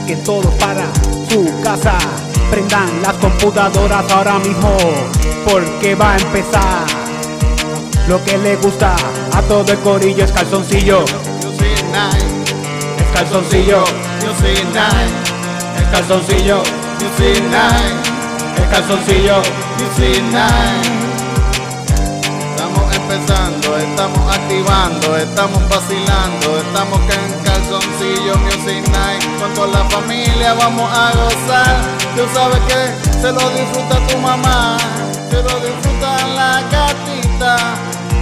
arranquen todos para su casa. Prendan las computadoras ahora mismo, porque va a empezar. Lo que le gusta a todo el corillo es calzoncillo. Es calzoncillo, es calzoncillo, es calzoncillo. Estamos empezando, estamos activando, estamos vacilando, estamos en calzoncillo Music Night. Con toda la familia vamos a gozar. Tú sabes que se lo disfruta tu mamá, se lo disfruta la gatita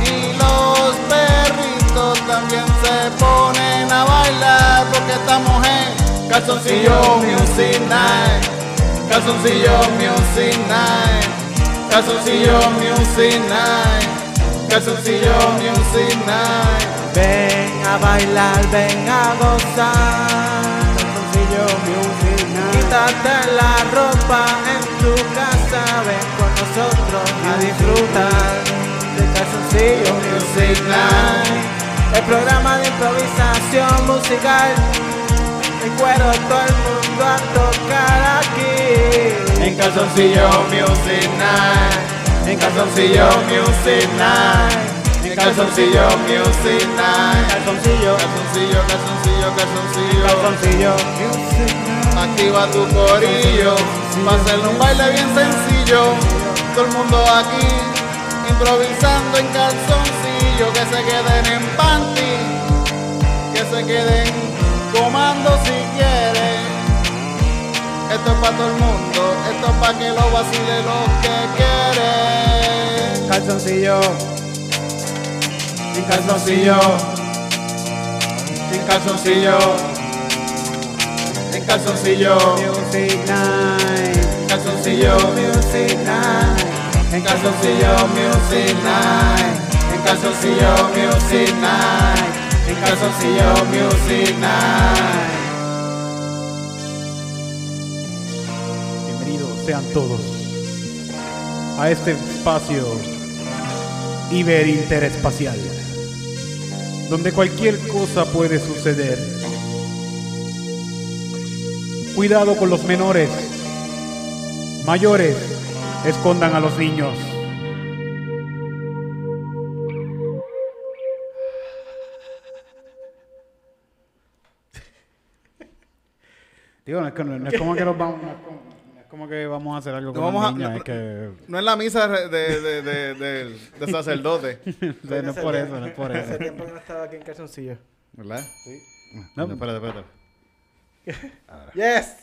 y los perritos también se ponen a bailar porque estamos en calzoncillo Music Night. Calzoncillo Music Night. Calzoncillo Music Night. Calzoncillo Music Night. Ven a bailar, ven a gozar. Calzoncillo Music Night. Quítate la ropa en tu casa, ven con nosotros a disfrutar de Calzoncillo Music Night. El programa de improvisación musical. El cuero todo el mundo a tocar aquí. En calzoncillo Music Night. En calzoncillo Music Night. En calzoncillo Music Night. Calzoncillo, Calzoncillo, calzoncillo, calzoncillo. calzoncillo Music Night. Activa tu corillo. Va a un baile bien sencillo. Todo el mundo aquí improvisando en calzoncillo. Que se queden en panty. Que se queden comando si quieren. Esto es para todo el mundo. Esto es para que lo vacile los que quieren. Calzoncillo. En calzoncillo. En calzoncillo. En calzoncillo. Music Night. Calzoncillo. Music Night. En calzoncillo Music Night. En calzoncillo Music Night. En calzoncillo Music Night. Sean todos a este espacio iberinterespacial, donde cualquier cosa puede suceder. Cuidado con los menores. Mayores, escondan a los niños. Digo, no es, como que nos vamos, es como, que vamos a hacer algo con No a- no- es que No es la misa de, de, de, de, sacerdote. no es por eso, no es por Hace eso. tiempo que no estaba aquí en calzoncillo. ¿Verdad? Sí. No, No. espérate, espérate. Yes.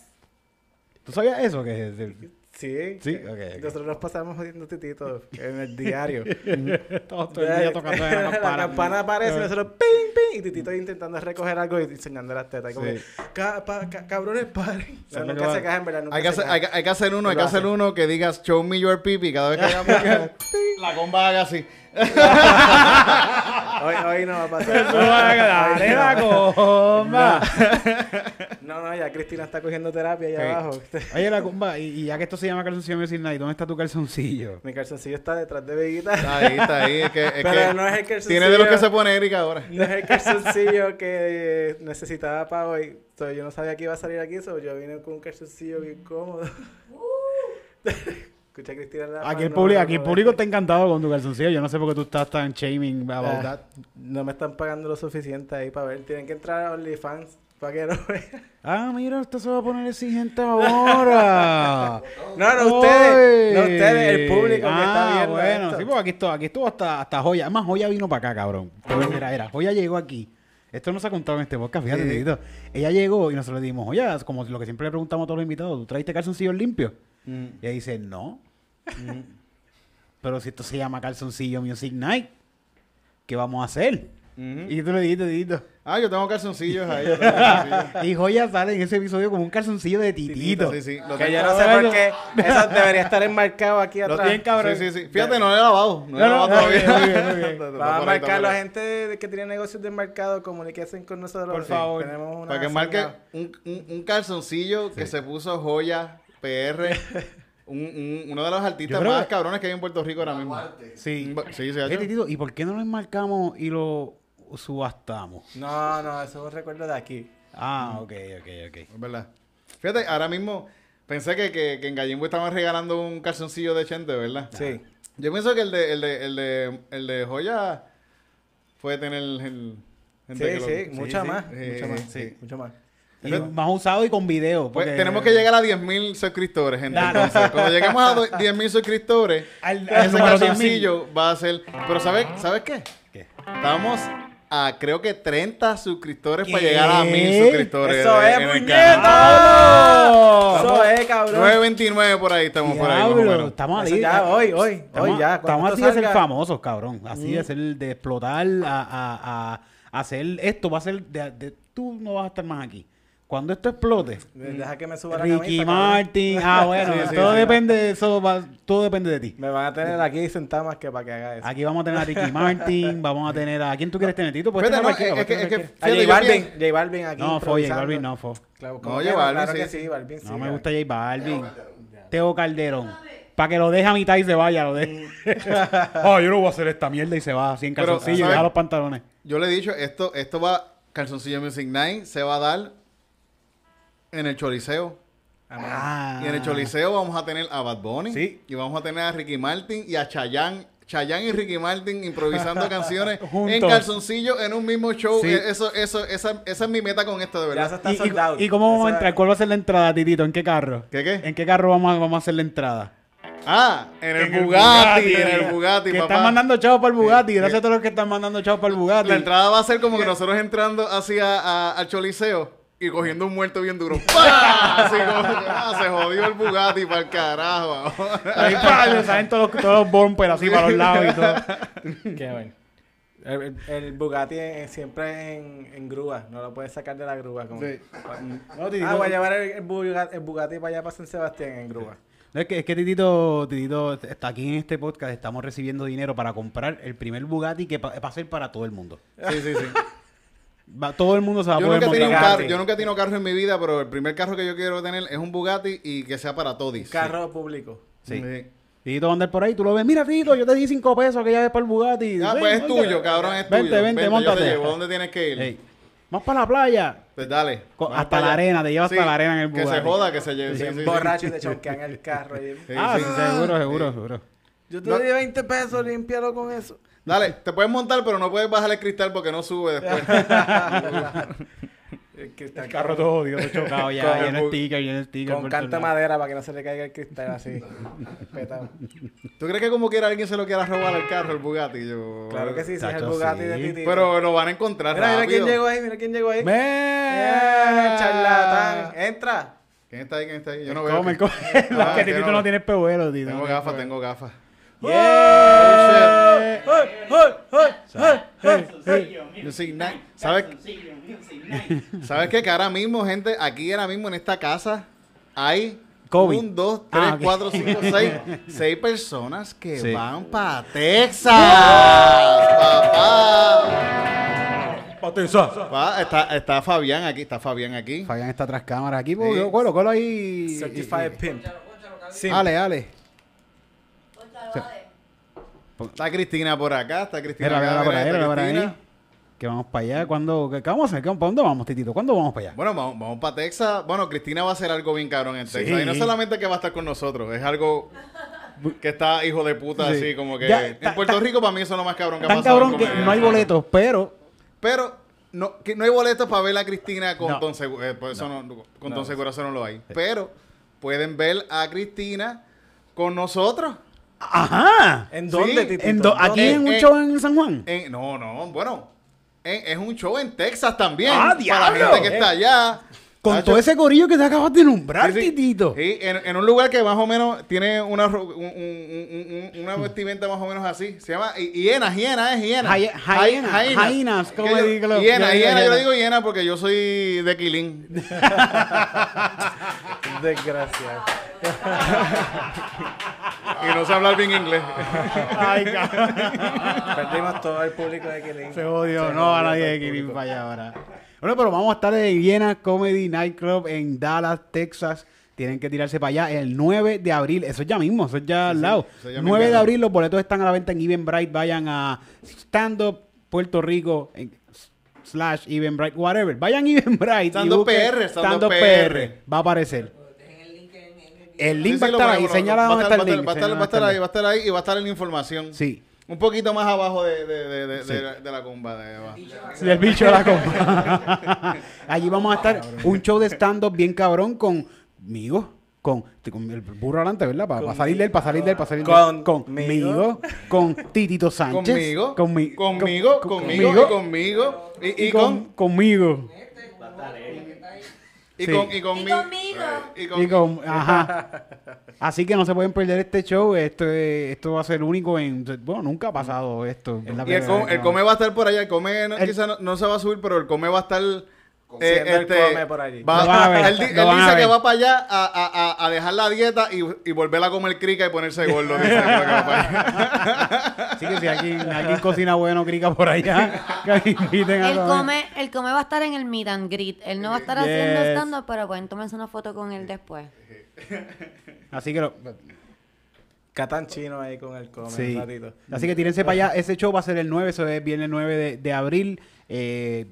¿Tú sabías eso? Que es el- Sí. Sí, ok, ok. Nosotros nos pasamos jodiendo titito en el diario. Todo, todo el día tocando la la campana. campana aparece y nosotros ping, ping, y Titito intentando recoger algo y enseñando las tetas. Y como, Sí. "Ca- pa- ca- cabrones, paren. O sea, ¿Sabes lo nunca que se va? caja, en verdad. Nunca Hay que, se hacer, hay, que, caja. hay que hacer uno, hay que hacer hace. uno que digas show me your pipi cada vez que hagamos la comba haga así. Hoy, hoy no va a pasar. Dale la comba. No, no, ya Cristina está cogiendo terapia allá abajo. Oye, la comba, y, y ya que esto se llama calzoncillo Music Night, ¿dónde está tu calzoncillo? Mi calzoncillo está detrás de Veguita. Está ahí, está ahí. Es que, es Pero que no es el calzoncillo. tiene de los que se pone Erika ahora. No es el calzoncillo que necesitaba para hoy. So, yo no sabía que iba a salir aquí, so, yo vine con un calzoncillo bien cómodo. Escucha a Cristina la Aquí el, público, no, aquí el público está encantado con tu calzoncillo. Yo no sé por qué tú estás tan shaming about Ah, that. No me están pagando lo suficiente ahí para ver. Tienen que entrar a OnlyFans para que no vean. Ah, mira, esto se va a poner exigente ahora. No, no, ustedes. No, ustedes, el público que está Ah, viendo bueno, esto. sí, porque aquí estuvo, aquí estuvo hasta, hasta Joya. Además, Joya vino para acá, cabrón. Mira, era, Joya llegó aquí. Esto no se ha contado en este podcast, fíjate, Sí. Ella llegó y nosotros le dijimos, Joya, como lo que siempre le preguntamos a todos los invitados, ¿tú traiste calzoncillos limpios? Mm. Y ella dice, no. Pero si esto se llama Calzoncillo Music Night, ¿qué vamos a hacer? Ujú. Y tú le dijiste, Tito. Ah, yo tengo calzoncillos ahí. yo tengo calzoncillos. Y Joya sale en ese episodio como un calzoncillo de titito. Sí, sí. Lo Que yo no sé por qué. Eso debería estar enmarcado aquí Lo atrás. tienen cabrón. Sí, sí, sí. Fíjate, no lo he lavado. No, No, lo he lavado todavía. bien, muy bien, muy bien. Está Vamos a marcar la gente que tiene negocios de mercado, comuníquense con nosotros. Por Sí, favor. Tenemos una Para que marque un, un, un calzoncillo que se puso joya PR. un, un- uno de los artistas más que- cabrones que hay en Puerto Rico ahora mismo. Sí. Ba- Sí, sí. Titito, ¿y por qué no lo enmarcamos y lo subastamos? No, no, eso es un recuerdo de aquí. Ah, ok, ok, ok. Es verdad. Fíjate, ahora mismo pensé que, que, que en Gallimbo estaban regalando un calzoncillo de Chente, ¿verdad? Sí. Yo pienso que el de, el de, el de, el de Joya puede tener el... Sí, gente que lo- sí, mucha sí, más. sí, mucha más, sí. sí, mucho más. Y más usado y con video. Pues tenemos que llegar a 10.000 suscriptores, gente. Entonces, cuando lleguemos a do- 10.000 suscriptores, Al- al ese número 10.000. calzoncillo va a ser... Pero ¿sabes, ¿sabes qué? ¿Qué? Estamos a creo que 30 suscriptores para llegar a 1.000 suscriptores. Eso de- es, puñeta. canal. Eso es, cabrón. 9.29 por ahí, estamos por ahí más o Diablo, menos. estamos ahí. ya, hoy, hoy, Estamos, hoy ya. estamos así de ser famosos, cabrón. Así de ser, de explotar a, a, a hacer esto. Va a ser, de, de- tú no vas a estar más aquí. Cuando esto explote, Deja que me suba la Ricky camisa. Martin, ah bueno, Sí, sí, todo sí. depende de eso, va- todo depende de ti. Me van a tener aquí sentado más que para que haga eso. Aquí vamos a tener a Ricky Martin, vamos a tener a ¿quién tú quieres tener Tito? Puedes Fíjate, tener no, a es, que, es a J Balvin, J Balvin aquí. No, fue J. Balvin, no fue. Claro, No, J Balvin, claro sí. que sí, Balvin. sí, No me gusta J Balvin. Teo Calderón. Para que lo deje a mitad y se vaya, lo deje. oh, yo no voy a hacer esta mierda y se va así en calzoncillo y deja los pantalones. Yo le he dicho, esto, esto va, Calzoncillo Music Night se va a dar en el Choliseo. Ah. Y en el Choliseo vamos a tener a Bad Bunny. Sí. Y vamos a tener a Ricky Martin y a Chayanne. Chayanne y Ricky Martin improvisando canciones en calzoncillo en un mismo show. Sí. Eh, Eso, eso, esa, esa es mi meta con esto, de Ya verdad. está ¿Y, y- cómo vamos a entrar? ¿Cuál va a ser la entrada, Titito? ¿En qué carro? ¿Qué, qué? ¿En qué carro vamos a, vamos a hacer la entrada? Ah, en el En el Bugatti, en el Bugatti, Que papá. están mandando chavos para el Bugatti. Sí. Gracias a todos los que están mandando chavos para el Bugatti. La entrada va a ser como que nosotros entrando hacia a- al Choliseo y cogiendo un muerto bien duro. ¡Pah! Así como que, ah, se jodió el Bugatti para el carajo. Ahí pa, le salen todos los, todos los bumpers así para los lados y todo. Qué bueno. El, Bugatti es siempre en, en grúa. No lo puedes sacar de la grúa. Como... Sí. No, Titito, Ah, voy a llevar el, el Bugatti, el Bugatti para allá, para San Sebastián, en grúa. No, es que, es que Titito, Titito está aquí en este podcast. Estamos recibiendo dinero para comprar el primer Bugatti que pa- va a ser para todo el mundo. Sí, sí, sí. Va- todo el mundo se va a Yo poder nunca, he tenido un carro, yo nunca he tenido carro en mi vida, pero el primer carro que yo quiero tener es un Bugatti y que sea para todis. Carro público. Sí. Sí. Tito va a andar por ahí, tú lo ves, mira Tito, yo te di cinco pesos que ya es para el Bugatti. Ah, pues es tuyo, cabrón, es Vente, tuyo. vente, yo te móntate. llevo. ¿Dónde tienes que ir? Ey, Vamos para la playa. Pues dale. Co- hasta la allá. arena, te llevas hasta la arena en el Que se Bugatti. joda, que se lleve. sí, sí, sí. borracho y te chonquean el carro. y- Sí, ah, sí. sí, seguro, seguro, seguro. Yo te No. di 20 pesos, límpialo con eso. Dale, te puedes montar, pero no puedes bajar el cristal porque no sube después. El cristal El carro todo todo chocado ya, Con- lleno de sticker, lleno de sticker. Con canta madera para que no se le caiga el cristal así. Petado. ¿Tú crees que como quiera alguien se lo quiera robar el carro, el Bugatti? Yo... Claro que sí, si es el Bugatti sí. de Titi. Pero lo van a encontrar Mira, mira quién llegó ahí, mira quién llegó ahí. ¡Me! Eh, charlatán. Entra. ¿Quién está ahí? ¿Quién está ahí? Yo no veo. Come, que- come. Ah, que Titito no. no tiene pebuelo, Tito. Tengo gafas, tengo gafas. ¿Sabes? ¿Sabes qué? Que ahora mismo, gente, aquí ahora mismo en esta casa hay COVID. un, dos, tres, Ah, ok. cuatro, cinco, seis, seis personas que Sí. van para Texas. Papá. Pa, está, está Fabián aquí, está Fabián aquí. Fabián está tras cámara aquí, pues, Sí. yo cuelo, cuelo ahí. Certified Pimp. Sí. Ale, ale. Está Cristina por acá, está Cristina Mira, acá, por ahí, está mira por Cristina. ahí. Que vamos para allá. ¿Cuándo, qué, qué vamos a hacer? ¿Qué- ¿Para dónde vamos, Titito? ¿Cuándo vamos para allá? Bueno, vamos, vamos para Texas. Bueno, Cristina va a hacer algo bien cabrón en Texas. Sí. Y no solamente que va a estar con nosotros, es algo que está hijo de puta, Sí. así como que... Ya, en ta- Puerto ta- Rico para mí eso es lo más cabrón que ha Tan pasado. cabrón que no hay boletos, pero Pero no, que no hay boletos para ver a Cristina con No. Don Segura. por eso no, con Don Segura eso no lo hay. Pero pueden ver a Cristina con nosotros. Ajá. ¿En Sí, dónde, Titito? En do- aquí en un show en San Juan. En- no, no, bueno. en- es un show en Texas también. ¡Ah, Para la diablo! gente que está allá. Con Tacho, todo ese corillo que te acabas de nombrar, Sí, sí. Titito. Sí, en, en un lugar que más o menos tiene una, ro- un- un- un- un- una vestimenta más o menos así. Se llama hi- hiena, hiena, es hiena. Hi- hiena, Hi- hyenas, Que ¿cómo digo? Hiena, hiena, yo hiena. le digo hiena porque yo soy de Quilín. Desgraciado. y no sé hablar bien inglés. Ay, cabrón. Perdimos todo el público de Killing. Se jodió. Se No va jodió nadie de público. para allá ahora. Bueno, pero vamos a estar en Viena Comedy Nightclub en Dallas, Texas. Tienen que tirarse para allá el 9 de abril. Eso es ya mismo, eso es ya al lado. ya 9 de abril, los boletos están a la venta en Eventbrite. Vayan a Stand Up Puerto Rico. En slash Eventbrite, whatever. Vayan Eventbrite. y Stand Up busquen PR, Stand Stand Up Up PR. Va a aparecer. El link Sí, va a sí, estar ahí. Señala va a dónde estar- está el link. va a estar ahí y va a estar en la información. Sí. Un poquito más abajo de, de, de, de, de, la- de la comba. Sí, del bicho de la copa. Allí vamos a estar un show de stand-up bien cabrón conmigo. Con, con el burro adelante, ¿verdad? Para salir de él, para salir de él, para salir de él. Conmigo. Conmigo. Con Titito Sánchez. Conmigo, conmi- conmigo, con- conmigo, y conmigo, y, y, y con, con, conmigo. Y sí. con, y Y conmigo, conmigo. y con, Y con, ajá. Así que no se pueden perder este show. Esto, es- esto va a ser único en. Bueno, nunca ha pasado esto. Es la y el, com- el come va a estar por allá, el come no, El- quizá no, no se va a subir, pero el come va a estar... eh, Siendo el come por allí. va- Lo van a ver, él él dice que va para allá a, a, a, a dejar la dieta y, y volver a comer crica y ponerse gordo. dice, porque va para allá. Así que si alguien, alguien cocina bueno, crica por allá, que inviten a El comer. come, el come va a estar en el meet and greet. Él no va a estar haciendo Yes. stand-up, pero pueden tomarse una foto con él después. Así que lo- Catán chino ahí con el come Sí. un ratito. Así que tírense para allá. Ese show va a ser el 9, eso es viene el 9 de, de abril. Eh,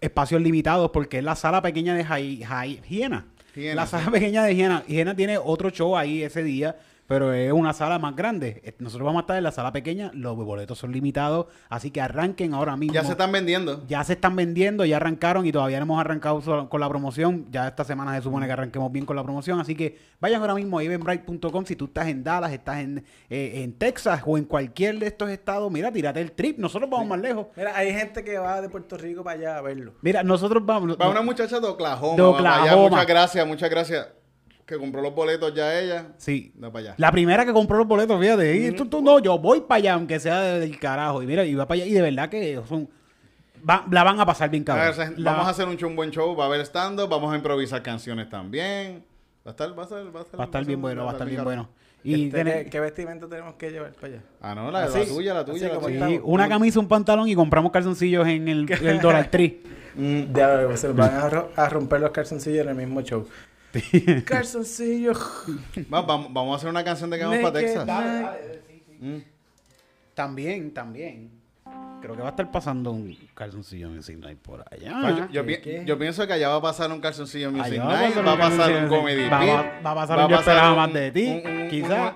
espacios limitados porque es la sala pequeña de Jai- Jai- Hiena. Hiena, La sala pequeña de Hiena. Hiena tiene otro show ahí ese día, pero es una sala más grande. Eh, Nosotros vamos a estar en la sala pequeña, los boletos son limitados, así que arranquen ahora mismo. Ya se están vendiendo. Ya se están vendiendo, ya arrancaron y todavía no hemos arrancado con la promoción. Ya esta semana se supone que arranquemos bien con la promoción. Así que vayan ahora mismo a eventbrite.com. Si tú estás en Dallas, estás en, eh, en Texas o en cualquier de estos estados, mira, tírate el trip. Nosotros vamos más lejos. Mira, hay gente que va de Puerto Rico para allá a verlo. Mira, nosotros vamos. Va una muchacha de Oklahoma. De allá. Oklahoma. Muchas gracias, muchas gracias. Que compró los boletos ya ella. Sí. Para allá. La primera que compró los boletos, fíjate. y tú, tú, no, yo voy para allá, aunque sea del carajo. Y mira, y va para allá. Y de verdad que son. va- la van a pasar bien A ver, cabrón. se- La- vamos a hacer un, un buen show, va a haber stand-up, vamos a improvisar canciones también. Va a estar, va a estar, va a estar, Va a estar bien bueno, va a estar bien bueno. Y Este, ¿qué, qué vestimenta tenemos que llevar para allá? Ah, no, la, Así, la tuya, la tuya, la sí, una camisa, un pantalón y compramos calzoncillos en el, el Dollar Tree. Ya, se van a, ro- a romper los calzoncillos en el mismo show. Calzoncillos. Va- vamos, vamos a hacer una canción de que vamos para Texas. night. Mm. También, también. Creo que va a estar pasando un calzoncillo Music Night por allá. Yo, yo ¿qué, pi- qué? yo pienso que allá va a pasar un calzoncillo Music Allá va a Night, pasar va a un pasar calzoncillo un comedy va- pit, va- va a pasar un Yo esperaba más de ti, quizá.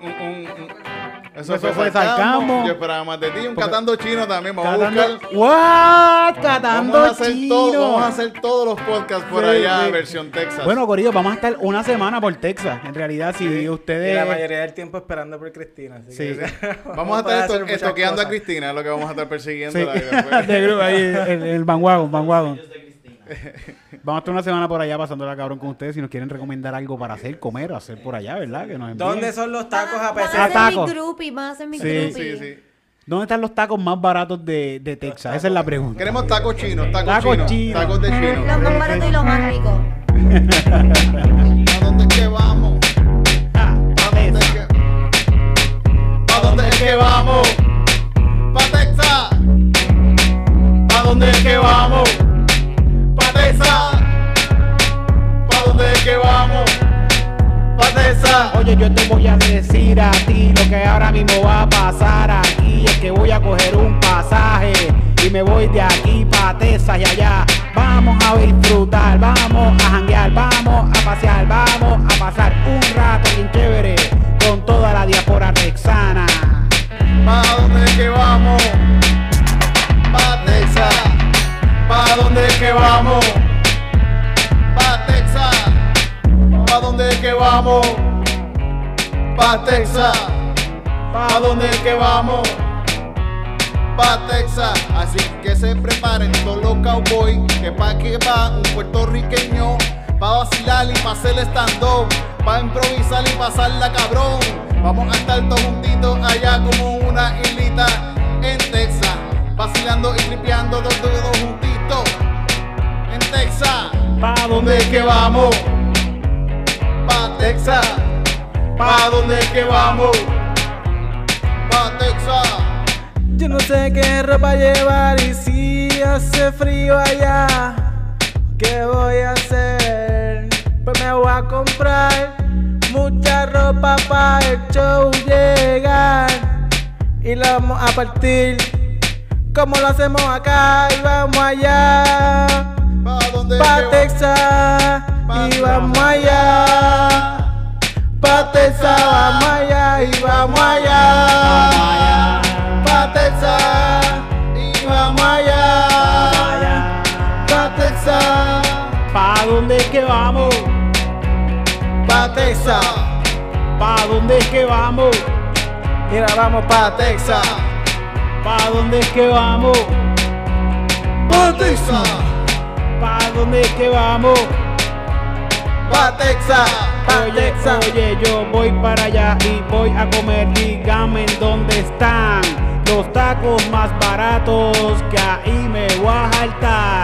Eso eso, fue sarcasmo. Yo esperaba más de ti. Un Porque- catando chino también. Vamos a buscar. ¿What? Catando Vamos a, hacer chino. todo, vamos a hacer todos los podcasts por Sí, allá, sí. versión Texas. Bueno, Corillo, vamos a estar una semana por Texas. En realidad, si ustedes... la mayoría del tiempo esperando por Cristina. Así Sí. que, vamos a estar esto- estoqueando a. Cristina, es lo que vamos a estar persiguiendo. Sí. de grupo ahí, el, el bandwagon, bandwagon. Vamos a estar una semana por allá pasándola cabrón con ustedes. Si nos quieren recomendar algo para hacer, comer o hacer por allá, ¿verdad? Que nos envíen. ¿Dónde son los tacos a pesar? ser tacos. van a ser mis Sí. Sí, sí. ¿Dónde están los tacos más baratos de, de Texas? Esa es la pregunta. Queremos tacos chinos, tacos, Tacos chinos, chinos. tacos de chino. Los más baratos y los más ricos. ¿A dónde es que vamos? Ah, ¿A dónde es que, ¿A dónde es que vamos? ¿Pa Texas? ¿A dónde es que vamos? Oye, yo te voy a decir a ti lo que ahora mismo va a pasar aquí. Es que voy a coger un pasaje y me voy de aquí para Texas y allá. Vamos a disfrutar, vamos a janguear, vamos a pasear, vamos a pasar un rato bien chévere con toda la diáspora texana. ¿Pa dónde es que vamos? ¿Pa Texas? ¿Pa dónde es que vamos? ¿Pa dónde es que vamos? ¿Pa Texas? ¿Pa dónde es que vamos? Pa' Texas, así que se preparen todos los cowboys, que pa' que va un puertorriqueño, pa' vacilar y pa' hacer stand-up, pa' improvisar y pasarla cabrón. Vamos a estar todos juntitos allá como una islita en Texas, vacilando y tripeando todos, juntitos en Texas. ¿Pa ¿Dónde es que vamos? Pa' Texas. ¿Pa dónde es que vamos? Pa' Texas. Yo no sé qué ropa llevar y si hace frío allá, ¿qué voy a hacer? Pues me voy a comprar mucha ropa para el show llegar y la vamos a partir Como lo hacemos acá y vamos allá. ¿Pa dónde Pa' que va? Texas y vamos allá. Pa' Texas, vamos allá y vamos allá. Pa' Texas y vamos allá. Pa' Texas, ¿Pa dónde es que vamos? pa' Texas. ¿Pa dónde es que vamos? Mira, vamos pa' Texas. ¿Pa dónde es que vamos? Pa' Texas, ¿Pa dónde es que vamos? Pa' Texas, pa' Oye, Texas. oye, yo voy para allá y voy a comer. Dígame en dónde están los tacos más baratos que ahí me voy a saltar.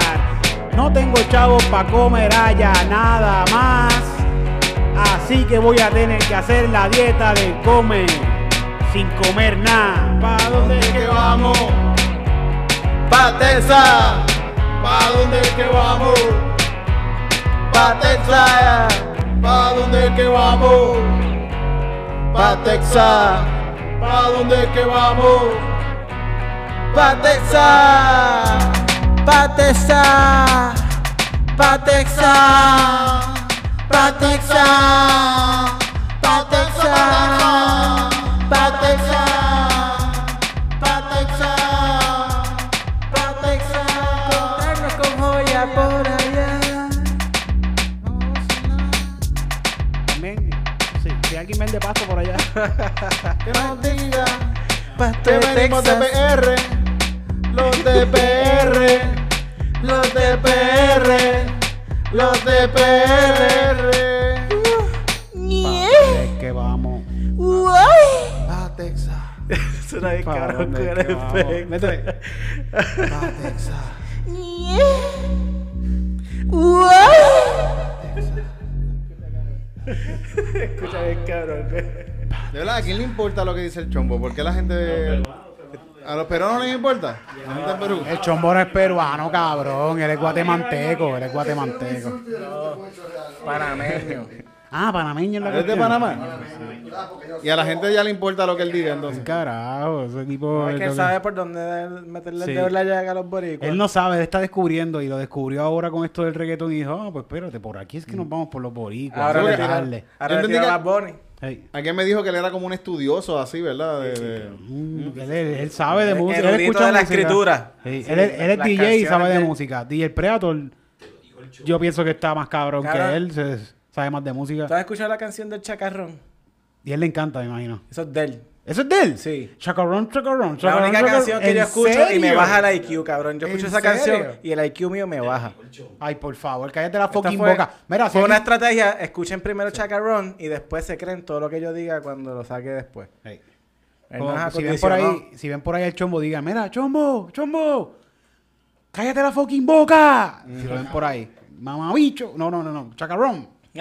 No tengo chavos para comer allá nada más. Así que voy a tener que hacer la dieta de comer sin comer nada. ¿Pa dónde es que vamos? Pa' Texas, ¿Pa dónde es que vamos? Patek saia Pra onde que eu amo Patek saia Pra onde que eu amo Patek saia Patek saia Patek saia Patek saia Patek saia Que nos diga Pastor que venimos de. PR. Los de PR. Los de PR, los de PR. ¿Pa dónde es que vamos? Pa Texas. Suena bien ¿Pa caro dónde con es el efecto. Métele. Pa Texas. Escucha bien cabrón. De verdad, ¿a quién le importa lo que dice el chombo? ¿Por qué la gente. ¿A los peruanos no les importa? La gente de Perú. El chombo no es peruano, cabrón. Él es guatemalteco. Él es guatemalteco. Panameño. Ah, panameño es la ¿Es de. Panamá? Y a la gente ya le importa lo que él diga, entonces. Carajo, ese tipo. Es que él que- sabe por dónde meterle Sí. el dedo en la llaga a los boricuas. Él no sabe, él está descubriendo y lo descubrió ahora con esto del reggaetón y dijo, ah, pues espérate, por aquí es que nos vamos por los boricuas. Ahora le que tira, darle". ahora Yo le entendí tira que- las Bonnie. Hey. Alguien me dijo que él era como un estudioso así, ¿verdad? De, de- Mm, él, él- él sabe de El música. Él escucha de la música. escritura. Sí, Sí, él, es- él es DJ y sabe de de- música. DJ Predator, yo pienso que está más cabrón, Cabrón. que él, se- sabe más de música. ¿Tú has escuchado la canción del chacarrón? Y a él le encanta, me imagino. Eso es de él. ¿Eso es de él? Sí. Chacarrón, chacarrón, La chacarrón, única chacarrón. canción que yo ¿En escucho y me baja el IQ, cabrón. Yo ¿En escucho esa canción y el IQ mío me baja. Ay, por favor, cállate la Esta fucking fue, boca. Mira, si fue una estrategia. Escuchen primero Chacarrón y después se creen todo lo que yo diga cuando lo saque después. Hey. Como si ven por ahí, si ven por ahí el chombo, digan, mira, chombo, chombo, cállate la fucking boca. Si lo ven por ahí, mamabicho. No, no, no, no, chacarrón.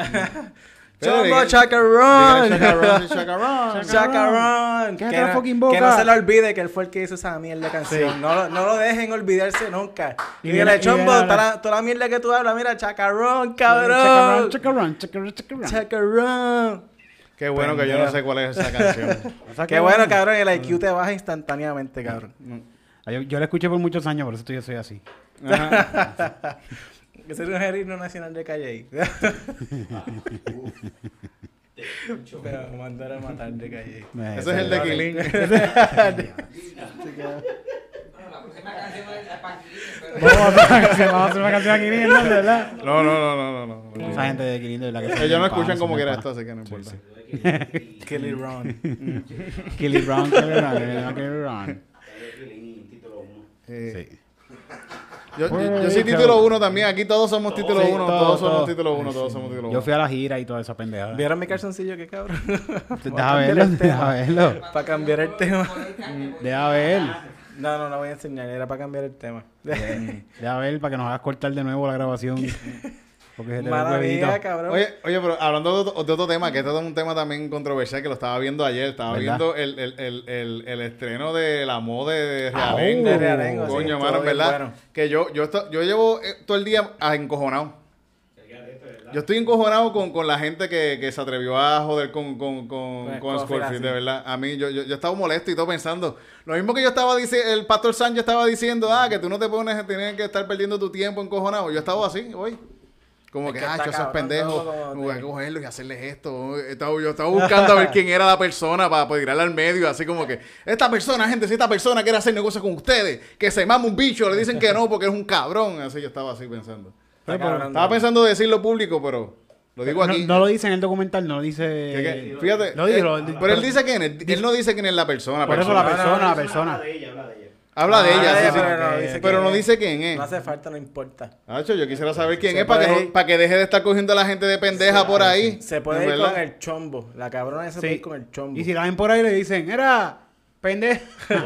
Chacarrón, sí, chacarrón. Chacarrón. Cállate Que no- fucking boca. Que no se le olvide que él fue el que hizo esa mierda de canción. Sí. No, lo- no lo dejen olvidarse nunca. Y dile, Chombo, toda la- toda la mierda que tú hablas, mira, Chacarrón, Chacarrón, cabrón. chacarrón, chacarrón, chacarrón. Chacarrón. Qué bueno que yo no sé cuál es esa canción. O sea, Qué bueno, cabrón. El IQ te baja instantáneamente, cabrón. Yo, yo la escuché por muchos años, por eso yo soy así. Que ser un gerino nacional de Calle. Pero mandar a matar de Calle. Ese es el de Quilín. Vamos a hacer una canción, vamos a hacer una canción aquí bien, ¿no? ¿verdad? No, no, no, no, no. no. Esa gente de Quilín, de verdad que Ellos no escuchan como quiera esto, así que no importa. Kelly Ron. Killy Brown, Killy Brown, Killy. Eh, Sí. Yo, yo, yo soy título uno también. Aquí todos somos título Sí, uno. todo, Todos somos título uno. Todos somos título Yo uno. fui a la gira y toda esa pendejada. ¿Vieron mi calzoncillo? Qué cabrón. Deja verlo, deja verlo. Para cambiar el tema. Deja ver. No, no, no voy a enseñar. Era para cambiar el tema. Deja ver para que nos hagas cortar de nuevo la grabación. Porque se te ve el Mala huevito. mía, cabrón. Oye, oye, pero hablando de otro, de otro tema, que este es un tema también controversial que lo estaba viendo ayer. Estaba ¿Verdad? viendo el, el, el, el, el estreno de la moda de Ah, Realengo. de Realengo, sí, Coño, estuvo mano, ¿verdad? bueno. Que yo, yo, esto- yo llevo eh, todo el día ah, encojonado. Yo estoy encojonado con, con la gente que, que se atrevió a joder con, con, con, Con con de verdad. A mí, yo, yo, yo estaba molesto y todo pensando. Lo mismo que yo estaba diciendo, el pastor Sánchez estaba diciendo, ah, que tú no te pones, tienes que estar perdiendo tu tiempo encojonado. Yo estaba así hoy. Como Es que, que ah, esos pendejos, voy a cogerlos y hacerles esto. Estaba- yo estaba buscando a ver quién era la persona para, para tirarla al medio, así como que, esta persona, gente, si esta persona quiere hacer negocio con ustedes, que se mama un bicho, le dicen que no porque es un cabrón. Así yo estaba así pensando. Estaba pensando decirlo público, pero lo digo aquí. no lo dice en el documental, no lo dice. Que- fíjate, Lo dice, eh, lo- pero él dice quién es. Él no dice quién es la persona. Por eso persona. la persona, la no, persona. Habla de Ah, ella, sí, ya, sí. pero no pero, dice no quién dice es. quién es. No hace falta, no importa. Nacho, yo quisiera saber quién Se es para que, no- para que deje de estar cogiendo a la gente de pendeja por ahí. Se puede ¿En ir verdad? con el chombo. La cabrona esa se puede ir con el chombo. Y si la ven por ahí le dicen, era pendejo.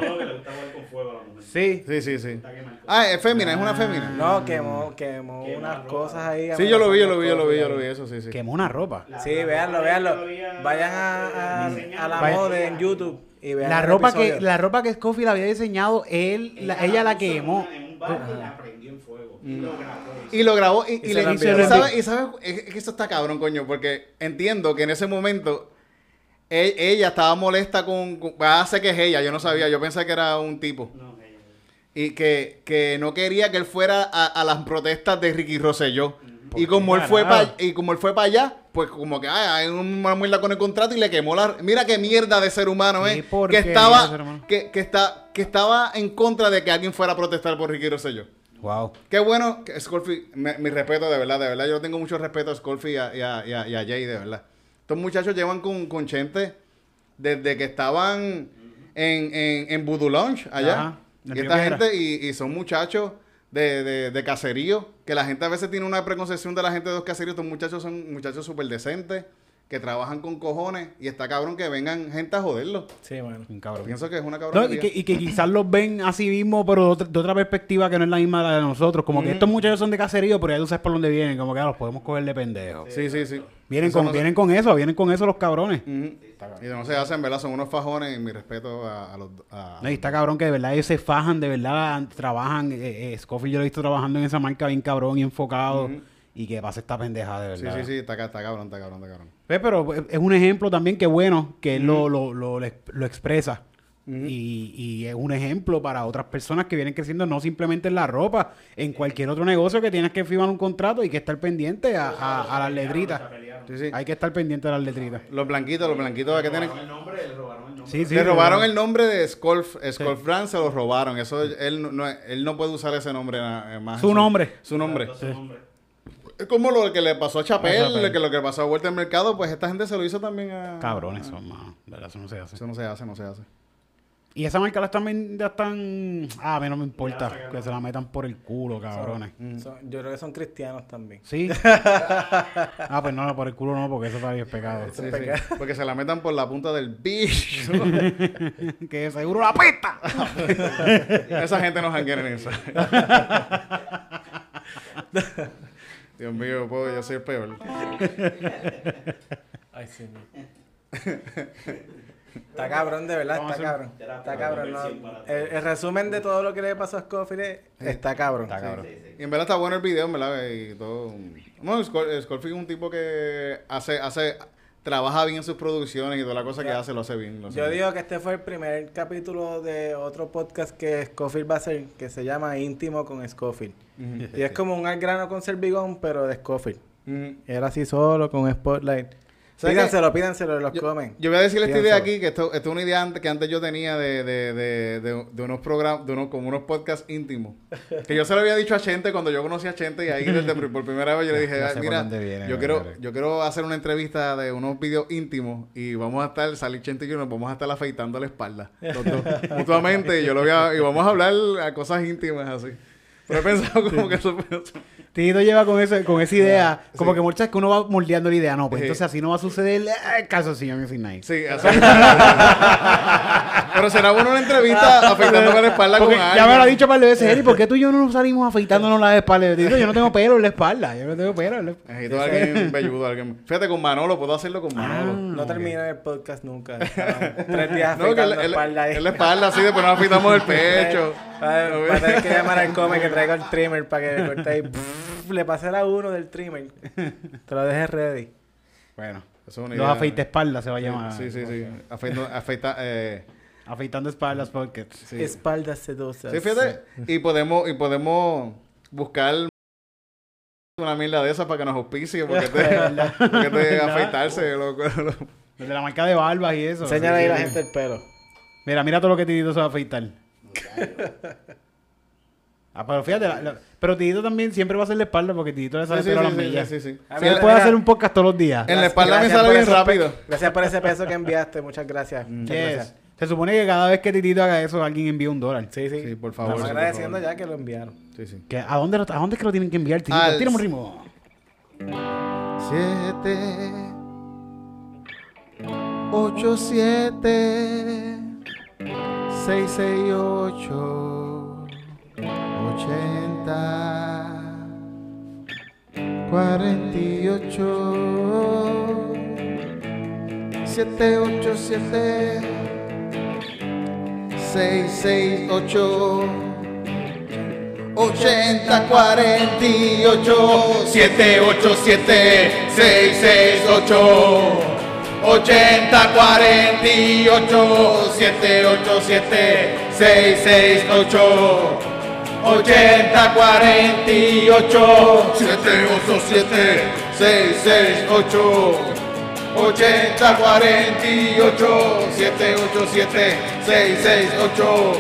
Sí. Sí, sí, sí. Ah, es fémina, es una fémina. No, quemó, quemó unas cosas ahí. Sí, yo lo vi, yo lo vi, yo lo vi, yo lo vi, eso sí, sí. Quemó una ropa. Sí, véanlo, véanlo. Vayan a, a, a la moda en YouTube y vean La ropa que la ropa que Scofield había diseñado, él, la- ella la quemó. Y lo grabó y, y se le lo y envió. ¿sabes? Y sabes, es que eso está cabrón, coño, porque entiendo que en ese momento e- ella estaba molesta con, con ah, sé que es ella, yo no sabía, yo pensé que era un tipo. Y que, que no quería que él fuera a, a las protestas de Ricky Rosselló. Y como él fue para y como él fue para allá, pues como que ay, hay una mierda con el contrato y le quemó la mira qué mierda de ser humano es que porquería de estaba que, que está que estaba en contra de que alguien fuera a protestar por Ricky Rosselló. Wow. Qué bueno, que Scorfield, me- mi respeto de verdad, de verdad, yo tengo mucho respeto a Scorfield y a, y a- y a- y a Jay, de verdad. Estos muchachos llevan con, con Chente desde que estaban en, en, en Voodoo Lounge allá. Ajá, y esta gente, y, y son muchachos de, de, de caserío, que la gente a veces tiene una preconcepción de la gente de los caseríos, estos muchachos son muchachos súper decentes, que trabajan con cojones, y está cabrón que vengan gente a joderlo. Sí, mano. Un cabrón. Pienso que es una No, cabrón. y, que, y que quizás los ven así mismo, pero de otra, de otra perspectiva que no es la misma la de nosotros. Como que estos muchachos son de caserío, pero ya tú sabes por dónde vienen. Como que ah, los podemos coger de pendejos. Sí, sí, sí. Vienen, Eso con, no se- vienen con eso, vienen con eso los cabrones. Y no se hacen, ¿verdad? Son unos fajones y mi respeto a, a los... a- No, y está cabrón que de verdad ellos se fajan, de verdad trabajan. Eh, eh, Scofield yo lo he visto trabajando en esa marca bien cabrón y enfocado. Y que pasa esta pendeja de Sí, verdad. sí, sí, está, ca- está cabrón, está cabrón, está cabrón. Ve, Pero es un ejemplo también que bueno que él lo, lo, lo, lo ex- lo expresa. y, y es un ejemplo para otras personas que vienen creciendo, no simplemente en la ropa, en cualquier otro negocio que tienes que firmar un contrato y que estar pendiente a, a- a las letritas. Sí, sí. Hay que estar pendiente a las letritas. Los blanquitos, los blanquitos que tienen... Sí, sí. le robaron el nombre de Skolf, Skolf Brand, se lo robaron. Eso él no, no- él no puede usar ese nombre eh, más. Su nombre. Su nombre. Es como lo que le pasó a Chapel, Chappelle. que lo que le pasó a Vuelta al Mercado, pues esta gente se lo hizo también a... Cabrones son, mano. Eso no se hace. Eso no se hace, no se hace. Y esa marca la están, ya están... Ah, a mí no me importa que se la metan por el culo, cabrones. Son- yo creo que son cristianos también. Sí. ah, pues no, por el culo no, porque eso todavía es pecado. Sí, sí. Porque se la metan por la punta del bicho. que seguro la pesta. Esa gente no janguea en eso. Dios mío, puedo yo soy el peor. Ay, sí. Está cabrón, de verdad, está cabrón. Está cabrón. no. El, el resumen de todo lo que le pasó a Scofield es- está cabrón. Está cabrón. Y en verdad está bueno el video, en verdad, y todo. Bueno, Scor- es un tipo que hace, hace, trabaja bien en sus producciones y toda la cosa que hace lo hace bien. lo hace Yo bien. digo que este fue el primer capítulo de otro podcast que Scofield va a hacer, que se llama Íntimo con Scofield. Y es como un al grano con Servigón, pero de Scofield. Era así solo, con Spotlight. ¿Sabes Pídanselo, pídanselo, los Yo, comen. yo voy a decirle esta idea aquí, que esto, esto es una idea antes- que antes yo tenía de, de, de, de, unos programas, de unos, como unos podcasts íntimos. Que yo se lo había dicho a Chente cuando yo conocí a Chente y ahí desde por primera vez yo le dije, Ya "Ay, sé mira, viene, yo quiero, yo quiero hacer una entrevista de unos videos íntimos y vamos a estar, salir Chente y yo nos vamos a estar afeitando la espalda, los dos, mutuamente, y yo lo voy a, y vamos a hablar a cosas íntimas así. Pero he pensado como que eso... Tito lleva con, ese, con esa idea, como que muchas que uno va moldeando la idea. No, pues Sí. entonces así no va a suceder eh, el calzoncillo Music Night. Sí, así. Pero será bueno una entrevista afeitándome la espalda Porque con ya me lo ha dicho un par de veces, Eri, ¿por qué tú y yo no nos salimos afeitándonos la espalda? Yo yo no tengo pelo en la espalda, yo no tengo pelo en la espalda. Necesito a alguien velludo, alguien. Fíjate, con Manolo, puedo hacerlo con Manolo. No termina el podcast nunca. Tres días no, que él, afeitando él- espalda ahí. él la espalda así, después nos afeitamos el pecho. Va a tener que llamar al come que traiga el trimmer para que le corte ahí. le pasé la 1 del trimmer. Te lo dejé ready. Bueno, eso es una Los afeites espaldas se va a llamar. Sí, sí, sí. Afeito- afeita, eh, Afeitando espaldas pockets. sí. Espaldas sedosas. Sí, fíjate. Y podemos, y podemos buscar una mierda de esas para que nos auspicie, porque te, porque te afeitarse, loco. De la marca de barbas y eso. Enséñale ahí a la gente el pelo. Mira, mira todo lo que Titito se va a afeitar. Ah, pero fíjate, la- la- pero Titito también siempre va a hacer la espalda porque Titito le sale Sí, sí, a las sí, millas. sí, sí. Ah, Sí, Él puede mira. hacer un podcast todos los días. En la espalda me sale bien rápido. pe- Gracias por ese peso que enviaste. Muchas gracias. Muchas Yes. gracias. Se supone que cada vez que Titito haga eso, alguien envía un dólar. Sí, sí. Sí, por favor. Estamos agradeciendo favor. ya que lo enviaron. Sí, sí. ¿Que ¿a, dónde lo- ¿A dónde es que lo tienen que enviar, Titito? Al- Tírame un ritmo. Siete, ocho, siete, seis y ocho. ochenta. cuarenta y ocho. 668 80 48 787 668 80 48 787 668 80 48 787 668 80 48 787 668 80 48 787 668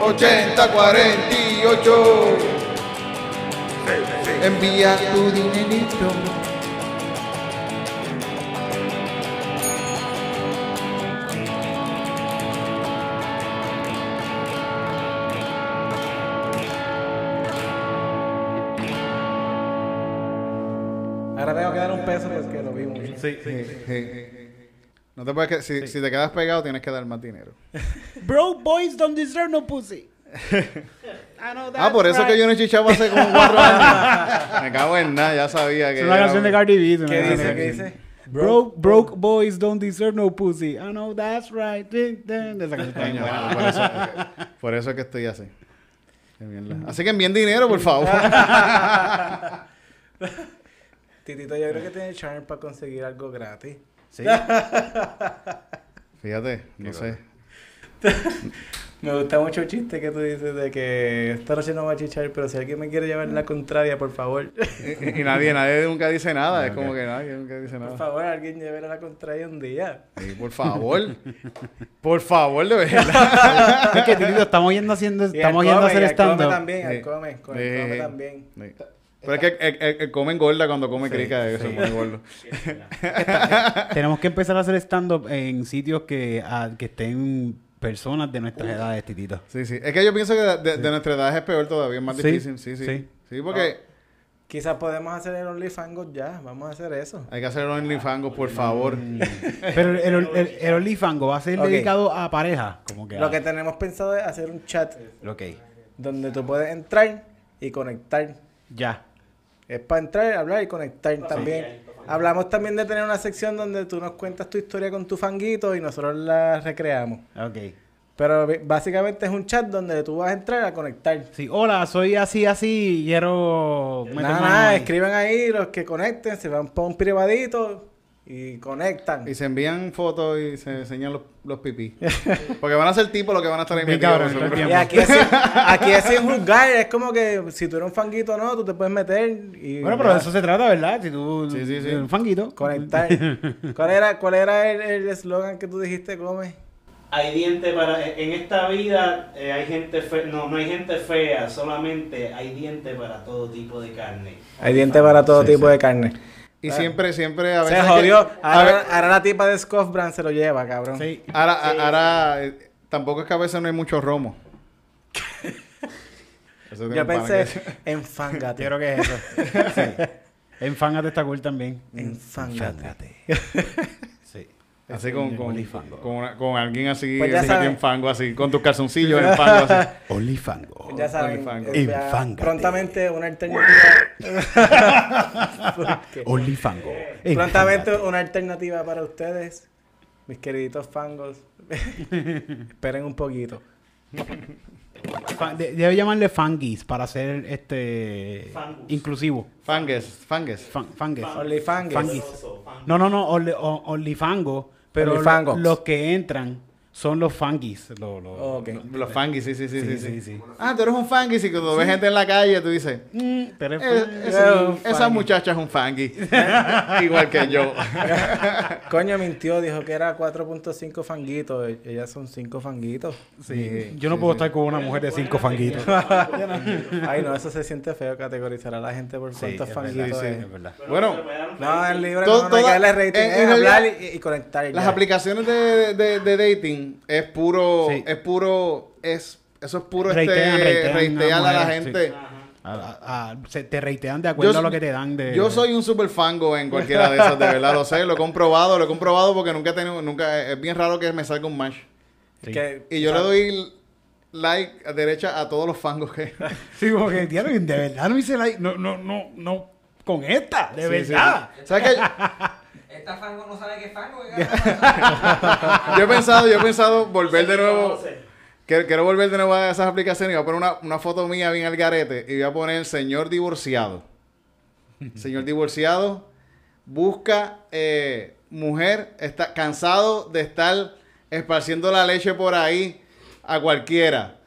80 48 Envía tu dinerito vi mucho. Sí, No te puedes que- si, si te quedas pegado tienes que dar más dinero. Broke boys don't deserve no pussy. Ah, por eso que yo no chichaba hace como cuatro años. Me cago en nada, ya sabía que Es una era- canción de Cardi B. ¿Qué dice? ¿Qué dice? Broke, broke boys don't deserve no pussy. I know that's right. Dun, dun. Esa canción está bien Coño, buena. por, eso, por eso es que estoy así. Qué mierda. Así que envíen dinero, por favor. Titito, yo creo que tiene charm para conseguir algo gratis. Sí. Fíjate, no sé. Me gusta mucho el chiste que tú dices de que esta noche no va a chichar, pero si alguien me quiere llevar la contraria, por favor. Y, y nadie, nadie nunca dice nada. Es como que nadie nunca dice Por nada. favor, alguien lleve la contraria un día. Sí, por favor. Por favor, de verdad. es que, Titito, estamos yendo haciendo, Y estamos yendo a hacer y al come stand-up. también, al come, con Sí. el come también. Sí. Pero es que el, el- el come engorda cuando come crica, eso se pone gordo. Tenemos que empezar a hacer stand-up en sitios que, ah, que estén personas de nuestras edades, Titito. Sí, sí. Es que yo pienso que de, de- de nuestra edad es peor todavía, es más Sí, difícil. Sí, sí. sí. Sí, porque Quizás podemos hacer el OnlyFans ya, vamos a hacer eso. hay que hacer un OnlyFans, por favor. Pero el, el, el, el OnlyFango va a ser dedicado a pareja. Como que Lo a- que tenemos pensado es hacer un chat Ok. donde tú puedes entrar y conectar. Ya. Es para entrar, hablar y conectar también. Hablamos también de tener una sección donde tú nos cuentas tu historia con tu fanguito y nosotros la recreamos. Ok. Pero básicamente es un chat donde tú vas a entrar a conectar. Sí, hola, soy así, así, quiero... Nada, nada, ahí. escriben ahí los que conecten, se van para un privadito y conectan. Y se envían fotos y se enseñan los, los pipí. Porque van a ser tipos los que van a estar ahí. Y aquí es, aquí es sin juzgar, es como que si tú eres un fanguito o no, tú te puedes meter y Bueno, pero de eso se trata, ¿verdad? Si tú... Sí, sí, sí. Un fanguito. conectar. ¿Cuál era cuál era el el eslogan que tú dijiste, Come? Hay diente para en esta vida eh, hay gente fe, no no hay gente fea solamente hay diente para todo tipo de carne Hay diente para todo Sí, tipo sí. de carne. Y siempre, siempre a veces. Se jodió. Ahora, la tipa de Scoff Brand se lo lleva, cabrón. Sí. ahora, a- ahora, eh, tampoco es que a veces no hay mucho romo. Eso tiene Yo pensé, enfángate. Yo creo que es eso. sí. Enfángate está cool también. Enfángate. Sí. Así con, con, con, alguien así, Pues así en fango, así, con tus calzoncillos en fango, así. Olifango. Ya saben, Olifango. Enfángate. prontamente una alternativa. Olifango. prontamente una alternativa para ustedes, mis queriditos fangos. Esperen un poquito. De- debe llamarle fangis para ser este Fangus. inclusivo. Fangues, fangues. Fan, fangues. Onlyfangues. Fangis. Oso, fan- No, no, no, only- o- onlyfango. Pero los que entran son los fangis. lo- lo- Ok. Los fanguis, sí, sí, sí, sí. Sí, sí, sí, sí. Ah, tú eres un fanguis y cuando ves gente en la calle tú dices, Mm, pero es "Eh, fan- esa, un esa fangui". muchacha es un fangui. Igual que yo. Coño, mintió, dijo que era 4.5 fanguitos. e- Ellas son 5 fanguitos. Sí, Yo no puedo estar con una mujer de cinco fanguitos. Ay, no, eso se siente feo categorizar a la gente por cuántos es fanguitos sí, es. Es verdad. Bueno, No, el libre Todo- no, no hay que toda- darle rating. en- es en hablar realidad, y, y conectar. y Las ya. aplicaciones de, de, de dating es puro, Sí. es puro, es, eso es puro Reitean, este, reitean reitear a la mujeres, gente. sí. A- a- a- se te reitean de acuerdo Yo- a lo que te dan de... Yo soy un super fango en cualquiera de esas, de verdad, lo sé, lo he comprobado, lo he comprobado porque nunca he tenido, nunca, es bien raro que me salga un match. Es que- Y yo le doy like a derecha a todos los fangos que... Sí, como que, diablo, de verdad no hice like. No, no, no, no. Con esta, de Sí, sí, verdad. sí. ¿Sabes qué? Fango no sabe qué es fango. Yo he pensado, yo he pensado volver de nuevo... quiero volver de nuevo a esas aplicaciones y voy a poner una, una foto mía bien al garete y voy a poner señor divorciado. Señor divorciado busca eh, mujer, está cansado de estar esparciendo la leche por ahí a cualquiera.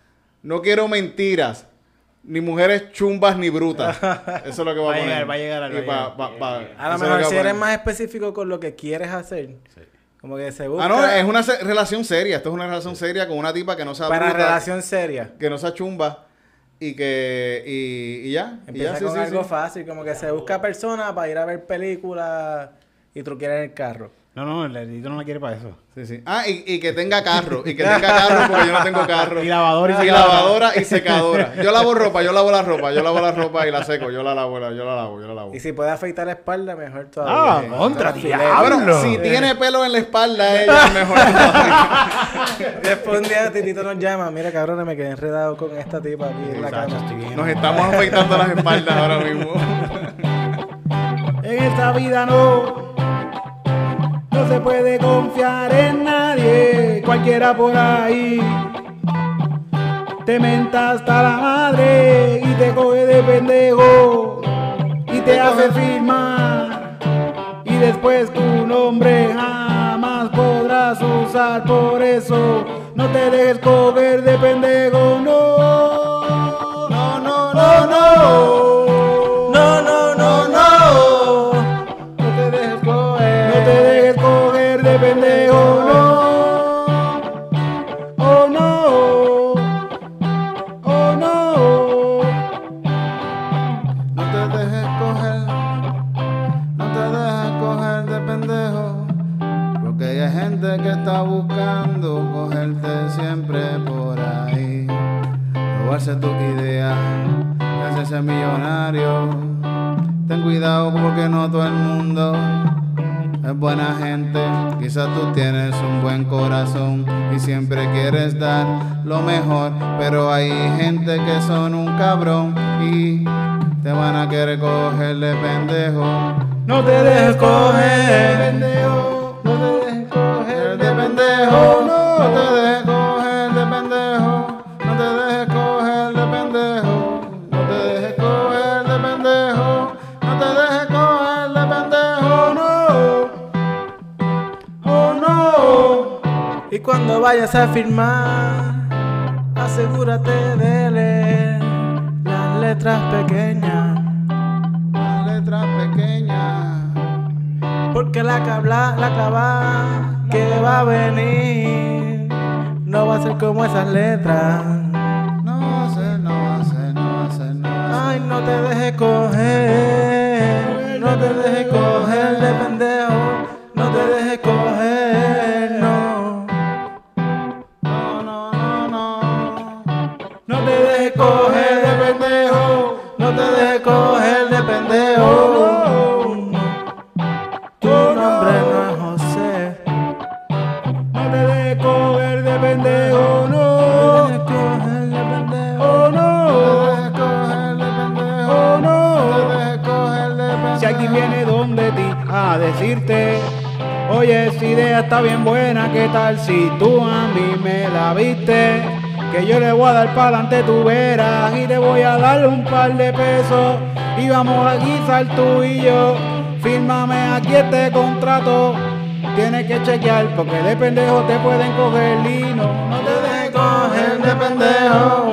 No quiero mentiras, ni mujeres chumbas ni brutas. Eso es lo que Va a poner. llegar, va a llegar Y va pa- a lo mejor si eres más específico con lo que quieres hacer. Como que se busca Ah, no, es una se- relación seria. Esto es una relación seria con una tipa que no sea para bruta, relación seria. que no sea chumba y que y, y ya. y Empieza ya, sí, con sí, algo sí. fácil, como que se busca personas para ir a ver películas y truquear en el carro. No, no, el edito no la quiere para eso. Sí, sí. Ah, y, y que tenga carro. Y que tenga carro porque yo no tengo carro. Y lavadora y y secadora. lavadora y secadora. Yo lavo ropa, yo lavo la ropa, yo lavo la ropa y la seco. Yo la lavo, la- yo la lavo, yo la lavo. Y si puede afeitar la espalda, mejor Ah, todavía. contra, diablo. Bueno, si tiene pelo en la espalda, ella es mejor. todavía. Después un día Titito nos llama, mira cabrones, me quedé enredado con esta tipa aquí en la cama. estoy bien. Nos estamos afeitando las espaldas ahora mismo. En esta vida no, no se puede confiar en nadie, cualquiera por ahí. Te menta hasta la madre y te coge de pendejo y te hace firmar. Y después tu nombre jamás podrás usar, por eso no te dejes coger de pendejo, vayas a firmar, si tú a mí me la viste? Que yo le voy a dar para adelante tu veras y te voy a dar un par de pesos. Y vamos a guisar tú y yo. Fírmame aquí este contrato. Tienes que chequear porque de pendejo te pueden coger lino. No te dejes coger de pendejo.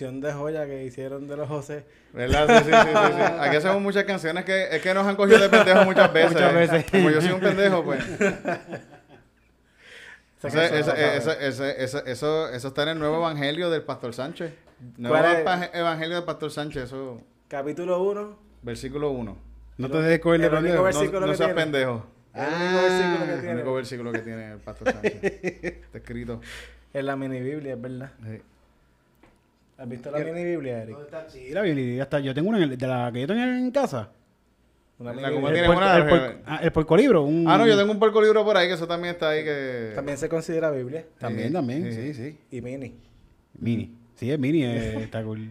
Canción de Joya que hicieron de los José. ¿Verdad? Sí, sí, sí, sí, sí. Aquí hacemos muchas canciones que es que nos han cogido de pendejos muchas veces. Muchas veces. Como yo soy un pendejo, pues. Eso, eso, eso está en el nuevo evangelio del Pastor Sánchez. Nuevo ¿Cuál es? pa- evangelio del Pastor Sánchez, eso, Capítulo 1. versículo 1. No te dejes coger de El pendejo. No, seas tiene. pendejo. El único versículo que El tiene. único versículo que tiene el Pastor Sánchez. Está escrito. En la mini Biblia, es verdad. Sí. ¿Has visto la mini Biblia, Eric? Sí, la Biblia está. Yo tengo una en el- de la que yo tengo en casa. Una La como tiene el, una- puerco, el, puerco- ah, el puercolibro, un- Ah, no, yo tengo un porco libro por ahí que eso también está ahí que... También se considera Biblia. También, Sí, también, sí. sí, sí. Y mini. Mini. Sí, es mini, eh, está cool.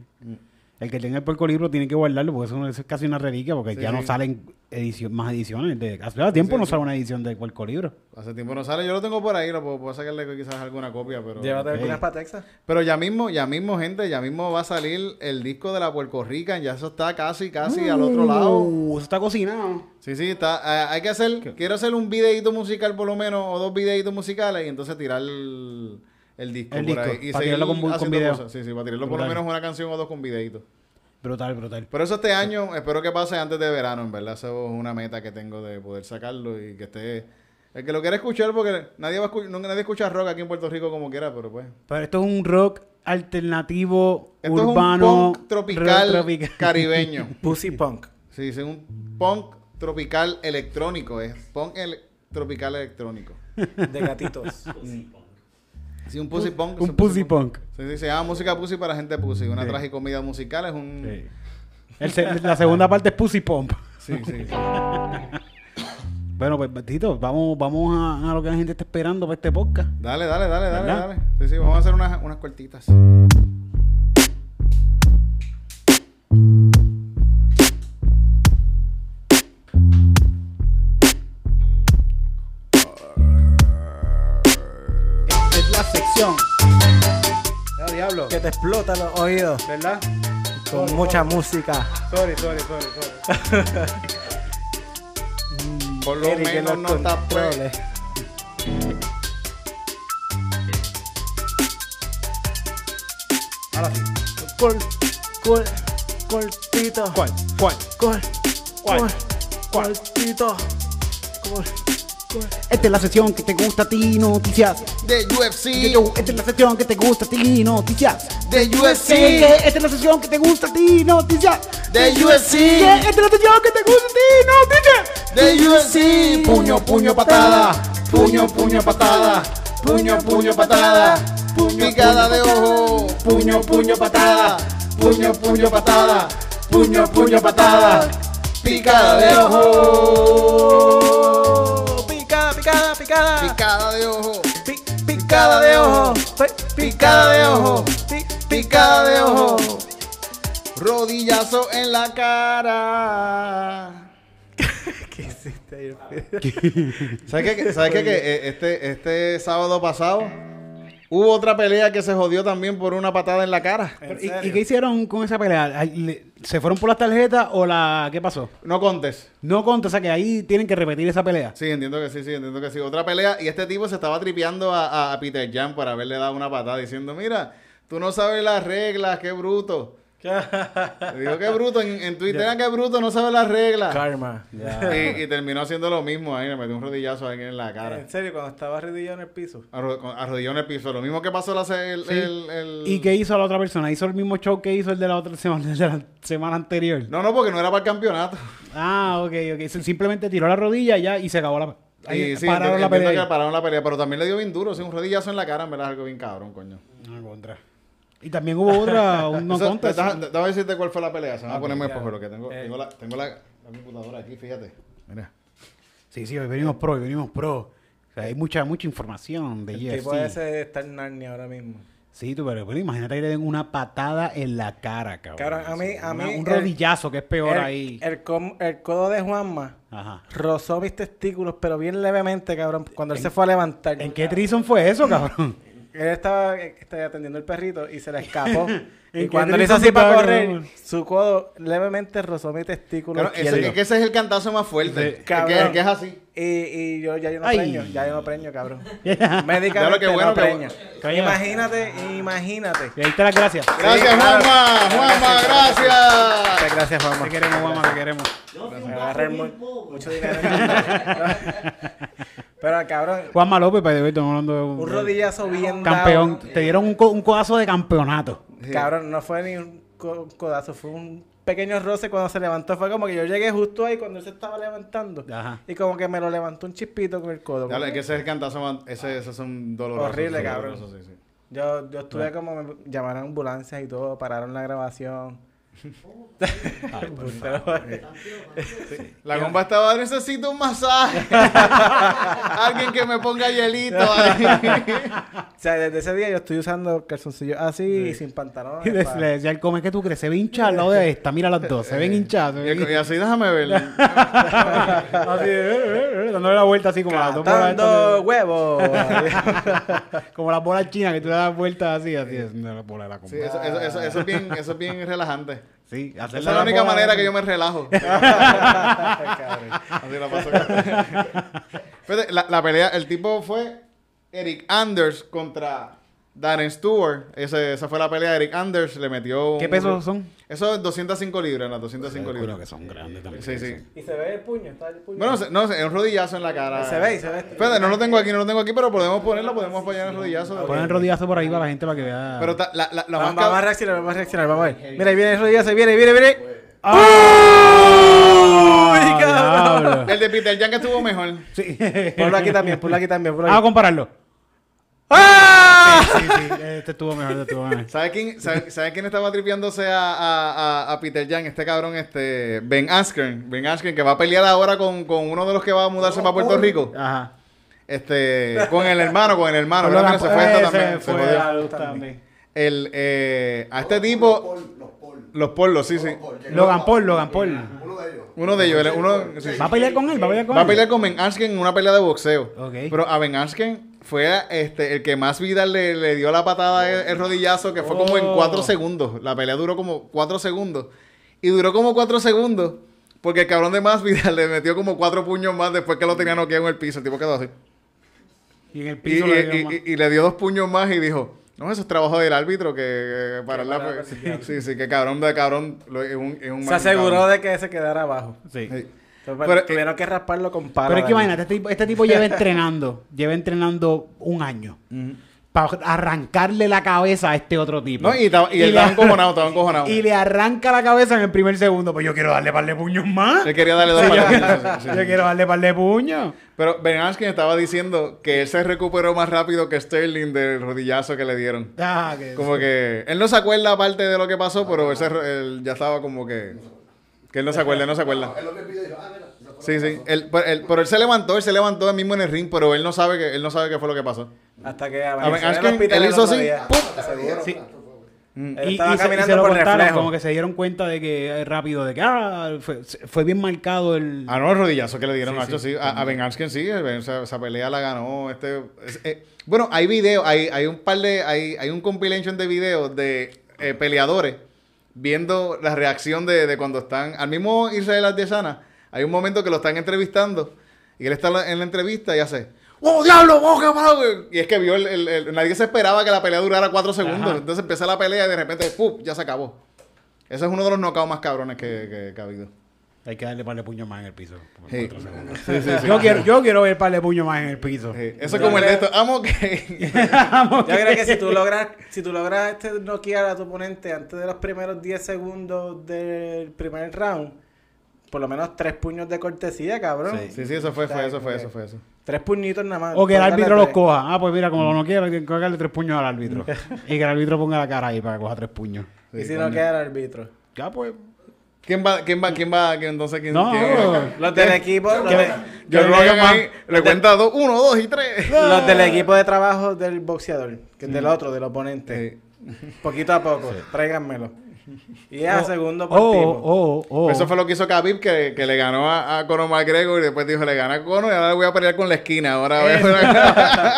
El que tenga el puercolibro tiene que guardarlo porque eso, eso es casi una reliquia porque Sí, ya no salen edición, más ediciones. De, hace tiempo Sí, no sí. sale una edición del puercolibro. Hace tiempo no sale. Yo lo tengo por ahí, lo puedo, puedo sacarle quizás alguna copia, pero... Llévate ok. algunas para Texas. Pero ya mismo, ya mismo, gente, ya mismo va a salir el disco de la Puerto Rican. Ya eso está casi, casi al otro lado. Uh, eso está cocinado. Sí, sí, está. hay que hacer, quiero hacer un videito musical por lo menos, o dos videitos musicales, y entonces tirar el, el disco El por disco, ahí. Y para tirarlo con con haciendo video. cosas. Sí, sí, para tirarlo por lo menos una canción o dos con videitos. Brutal, brutal. Pero eso este año, espero que pase antes de verano, en verdad. Eso es una meta que tengo de poder sacarlo y que esté... El que lo quiera escuchar, porque nadie va a nadie escucha rock aquí en Puerto Rico como quiera, pero pues... Pero esto es un rock alternativo, Esto urbano, es un punk tropical, caribeño. Pussy Punk. Sí, es un punk tropical electrónico, es punk ele- tropical electrónico. De gatitos. Sí, un pussy punk. Un pussy punk. Sí, sí, se llama música pussy para gente pussy. Una Sí. tragicomedia musical es un... Sí. El se- la segunda parte es Pussy Pump. Sí, sí. Bueno, pues, Tito, vamos, vamos a, a lo que la gente está esperando para este podcast. Dale, dale, dale, dale, dale. Sí, sí, vamos a hacer unas, unas cortitas. Diablo. que te explota los oídos. ¿Verdad? Con mucha música. Sorry, sorry, sorry, sorry. Por lo Eric en menos no está pues. Ahora sí. Col, col, cortito. ¿Cuál? ¿Cuál? Col, ¿Cuál? col, cortito. Col. Esta es la sección que te gusta a ti, noticias. De UFC. yo, esta es la sección que te gusta a ti, noticias. De UFC. Esta es la sección que te gusta a ti, noticias. De UFC. Esta es la sección que te gusta a ti, noticias. De UFC. Puño, puño, patada. Puño, puño, patada. Puño, puño, patada. Picada de ojo. Puño, puño, patada. Puño, puño, patada. Puño, puño, patada. Picada de ojo. Picada, de ojo. Pi- Picada de ojo. Pi- Picada de ojo. Pi- Picada de ojo. Rodillazo en la cara. ¿Qué hiciste? ¿Sabes qué? ¿Sabes qué? Que eh, este, este sábado pasado hubo otra pelea que se jodió también por una patada en la cara. ¿En ¿Y, qué hicieron con esa pelea? ¿Se fueron por las tarjetas o la... ¿Qué pasó? No contes. No conta, o sea que ahí tienen que repetir esa pelea. Sí, entiendo que sí, sí, entiendo que sí. Otra pelea y este tipo se estaba tripeando a, a- a Peter Jan por haberle dado una patada diciendo, mira, tú no sabes las reglas, qué bruto. Le dijo, qué bruto, en, en Twitter, "Ah, qué bruto, no sabe las reglas. Karma. Y, y terminó haciendo lo mismo ahí, le metió un rodillazo a alguien en la cara. En serio, cuando estaba arrodillado en el piso. Arro- con- Arrodilló en el piso. Lo mismo que pasó la el, Sí. el- el- ¿Y qué hizo la otra persona? ¿Hizo el mismo show que hizo el de la otra semana, de la semana anterior? No, no, porque no era para el campeonato. Ah, ok, ok. Simplemente tiró la rodilla y ya y se acabó la... Ahí Y sí, pararon entiendo- la pelea. que pararon la pelea, pero también le dio bien duro, sí, un rodillazo en la cara, en verdad, algo bien cabrón, coño. Ah, contra. Y también hubo otra, un no contest. Déjame decirte cuál fue la pelea. Se me va a ponerme lo que tengo, Eh. tengo, la, tengo la, la computadora aquí, fíjate. Mira. Sí, sí, hoy venimos pro, hoy venimos pro. O sea, hay mucha, mucha información de El UFC. tipo ese está en Narnia ahora mismo. Sí, tú, pero, pero imagínate que le den una patada en la cara, cabrón. Cabrón, a mí- a Una- mí Un el- rodillazo, que es peor el, ahí. El, com- el codo de Juanma Ajá. rozó mis testículos, pero bien levemente, cabrón, cuando él se fue a levantar. ¿En qué trison fue eso, cabrón? Él estaba este, atendiendo el perrito y se le escapó. y cuando le hizo así para correr, su codo levemente rozó mi testículo Claro, ese- es que ese es el cantazo más fuerte. Sí. que es así. Y, y yo ya yo no Ay. preño, ya yo no preño, cabrón. Médicamente lo que bueno no que- preño. Imagínate, imagínate. Y ahí te las gracias. Gracias, claro. Juanma. Juanma, gracias. Muchas gracias, Juanma. Te queremos, mamá, te queremos. Me agarré mu- mucho dinero. Pero cabrón, Juanma López, para estamos hablando de un, un rodillazo bien campeón. dado. Te dieron un, co- un codazo de campeonato. Cabrón, no fue ni un co- codazo, fue un pequeño roce cuando se levantó. Fue como que yo llegué justo ahí cuando él se estaba levantando. Ajá. Y como que me lo levantó un chispito con el codo. Ya, es que ese es el cantazo más. Ese, esos son dolorosos. Horrible, cabrón. dolorosos, sí, sí. Yo, yo estuve como me llamaron ambulancias y todo, pararon la grabación. La compa estaba, necesito un masaje. Alguien que me ponga hielito ahí. o sea, desde ese día yo estoy usando calzoncillos así y sin pantalones. Y le pa- le decía al come que tú crees, se ve hinchado al lado de esta. Mira las dos, se ven hinchadas. se Y, ven y así déjame ver. Así, eh, eh, eh, dándole la vuelta así como las dos bolas huevos. como las bolas chinas que tú le das vueltas así, así es la bola de la Sí, compa. eso, eso, eso, eso es bien, eso es bien relajante. Sí, Esa es la la única manera que yo me relajo. Así la paso. Fíjate, la, la pelea, el tipo fue Eric Anders contra Darren Stewart. Ese, esa fue la pelea. Eric Anders le metió. ¿Qué un- pesos son? Eso es 205 libras, las 205 Coño, libras. que son grandes también. Sí, sí. Y se ve el puño, está el puño. Bueno, se- no sé, es un rodillazo en la cara. Se ve, se ve. Fíjate, no lo tengo aquí, no lo tengo aquí, pero podemos ponerlo, podemos apoyar el rodillazo. Ponen el rodillazo por ahí para la gente para que vea. Pero ta- la, la, la Vamos, más vamos a cab- reaccionar, vamos a reaccionar, vamos a ver. Mira, ahí viene el rodillazo, viene, viene, viene. ¡Ah! cabrón! diablo! El de Peter Jan que estuvo mejor. Sí. Ponlo aquí también, ponlo aquí también, ponlo Vamos a aquí. compararlo. ¡Ah! Sí, sí, este estuvo mejor, este estuvo mejor. ¿Sabes quién, sabe, sabe quién estaba tripeándose a, a, a, a Peter Jan? Este cabrón, este Ben Askren. Ben Askren, que va a pelear ahora con, con uno de los que va a mudarse para Puerto Rico. Ajá. Este, con el hermano, con el hermano. Logan mira, se fue esta Paul, también. se fue jodió. a luz también. El, eh, a este tipo, los polos, sí, sí. Logan Paul, Logan Paul. Uno de ellos, el- uno, sí. ¿Va a pelear con él? ¿Va a pelear con Va a él? pelear con Ben Askren en una pelea de boxeo. Ok. Pero a Ben Askren fue este, el que más vida le, le dio la patada, el, el rodillazo, que fue como en Oh. cuatro segundos. La pelea duró como cuatro segundos. Y duró como cuatro segundos porque el cabrón de más vida le metió como cuatro puños más después que lo tenía noqueado en el piso. El tipo quedó así. Y en el Y, piso y- le dio y- más. y- y le dio dos puños más y dijo... No, eso es trabajo del árbitro que, que para la... para- Sí, sí, que cabrón de cabrón lo- es un, es un Se aseguró cabrón. de que se quedara abajo. Sí. Sí. Pero, tuvieron que rasparlo con pala. Pero es que imagínate, este tipo, este tipo lleva entrenando, lleva entrenando un año para arrancarle la cabeza a este otro tipo. No, y, y él le- estaba encojonado, estaba encojonado. Y le arranca la cabeza en el primer segundo. Pues yo quiero darle par de puños más. Él quería darle dos Sí, yo, yo quiero darle par de puños. Pero Ben Askren estaba diciendo que él se recuperó más rápido que Sterling del rodillazo que le dieron. Ah, que- Como que él no se acuerda parte de lo que pasó, pero él, se- él ya estaba como que... Que él no se acuerda, él no se acuerda. Sí, sí. Él, pero, él, pero él se levantó, él se levantó él mismo en el ring, pero él no sabe que él no sabe qué fue lo que pasó. Hasta que A amaneció ver, en el Askren, hospital él hizo así. Sí. Él Y, estaba y se, y caminando se lo por contaron, reflejo. como que se dieron cuenta de que eh, rápido, de que ah, fue, fue bien marcado el... Ah, no, el rodillazo que le dieron, Sí, sí. sí. A, a Ben Askren sí, esa, esa pelea la ganó. Este, es- eh, bueno, hay videos, hay, hay un par de, hay, hay un compilation de videos de eh, peleadores viendo la reacción de, de cuando están, al mismo Israel Adesanya, hay un momento que lo están entrevistando y él está en la- en la entrevista y hace, ¡Oh, diablo! ¡Oh, qué malo! Y es que vio, el, el- el- nadie se esperaba que la pelea durara cuatro segundos. Ajá. Entonces empieza la pelea y de repente, ¡pum! Ya se acabó. Ese es uno de los knockouts más cabrones que, que- que ha habido. Hay que darle par de puños más en el piso. por Sí. cuatro segundos. Sí, sí, sí. Yo, quiero, yo quiero ver par de puños más en el piso. Sí, Eso es como el de esto. Amo que. Yo creo que si tú logras, si tú logras este noquear a tu oponente antes de los primeros 10 segundos del primer round, por lo menos tres puños de cortesía, cabrón. Sí, sí, eso fue, fue eso, fue eso, fue eso. Tres puñitos nada más. O que el árbitro los coja. Ah, pues mira, como lo no quiero, hay que cogerle tres puños al árbitro. y que el árbitro ponga la cara ahí para que coja tres puños. Y si coño. no queda el árbitro. Ya, pues. ¿Quién va, quién va, quién va, quién, entonces quién? No, quién-. Los del equipo, los, de- Yo Que hagan más. ahí, le cuenta dos, uno, dos y tres. los del equipo de trabajo del boxeador, que es del otro, del oponente. Sí. Poquito a poco, tráiganmelo. Y es a segundo por Oh, tipo. oh, oh. Eso fue lo que hizo Khabib, que, que le ganó a, a Conor McGregor y después dijo, le gana a Conor y ahora voy a pelear con la esquina. Ahora voy a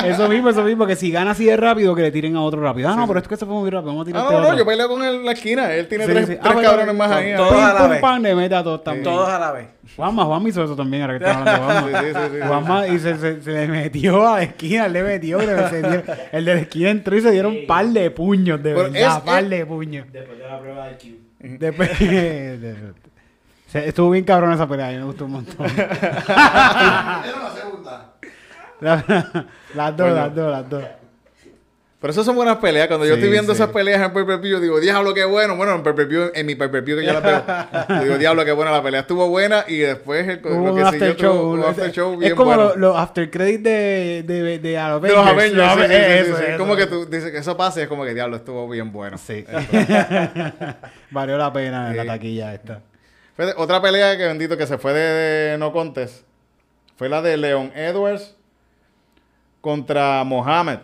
eso mismo, eso mismo, que si gana así de rápido, que le tiren a otro rápido. Ah, no, pero esto que se fue muy rápido, vamos a tirar Ah, no, no, yo peleo con él, la esquina. Él tiene Sí, tres, sí. tres Ah, bueno, cabrones más ahí. Todos a la vez. le. Todos a la vez. Juanma, Juanma hizo eso también, ahora que estamos hablando de Juanma. Sí, sí, sí, sí. Juanma y se, se, se le metió a la esquina, él le metió, le- se dio- el de la esquina entró y se dieron un par de puños, de Pero verdad, es- par de puños. Después de la prueba de Q. Después, de- se- estuvo bien cabrón esa pelea, a mí me gustó un montón. La- las dos, las dos, las dos. Pero esas son buenas peleas. Cuando yo Sí, estoy viendo sí. esas peleas en pay-per-view, yo digo, diablo, qué bueno. Bueno, en pay-per-view, en mi pay-per-view que yo las veo, yo digo, diablo, qué buena la pelea. Estuvo buena y después el, lo que after siguió tuvo show. un after show bien es como bueno. los los after credits de, de, de, de los Avengers. Sí, Eso, eso. Como que tú dices que eso pase, es como que diablo, estuvo bien bueno. Sí. Valió la pena en la taquilla esta. Fíjate, Otra pelea que bendito que se fue de, de no contest fue la de Leon Edwards contra Mohamed.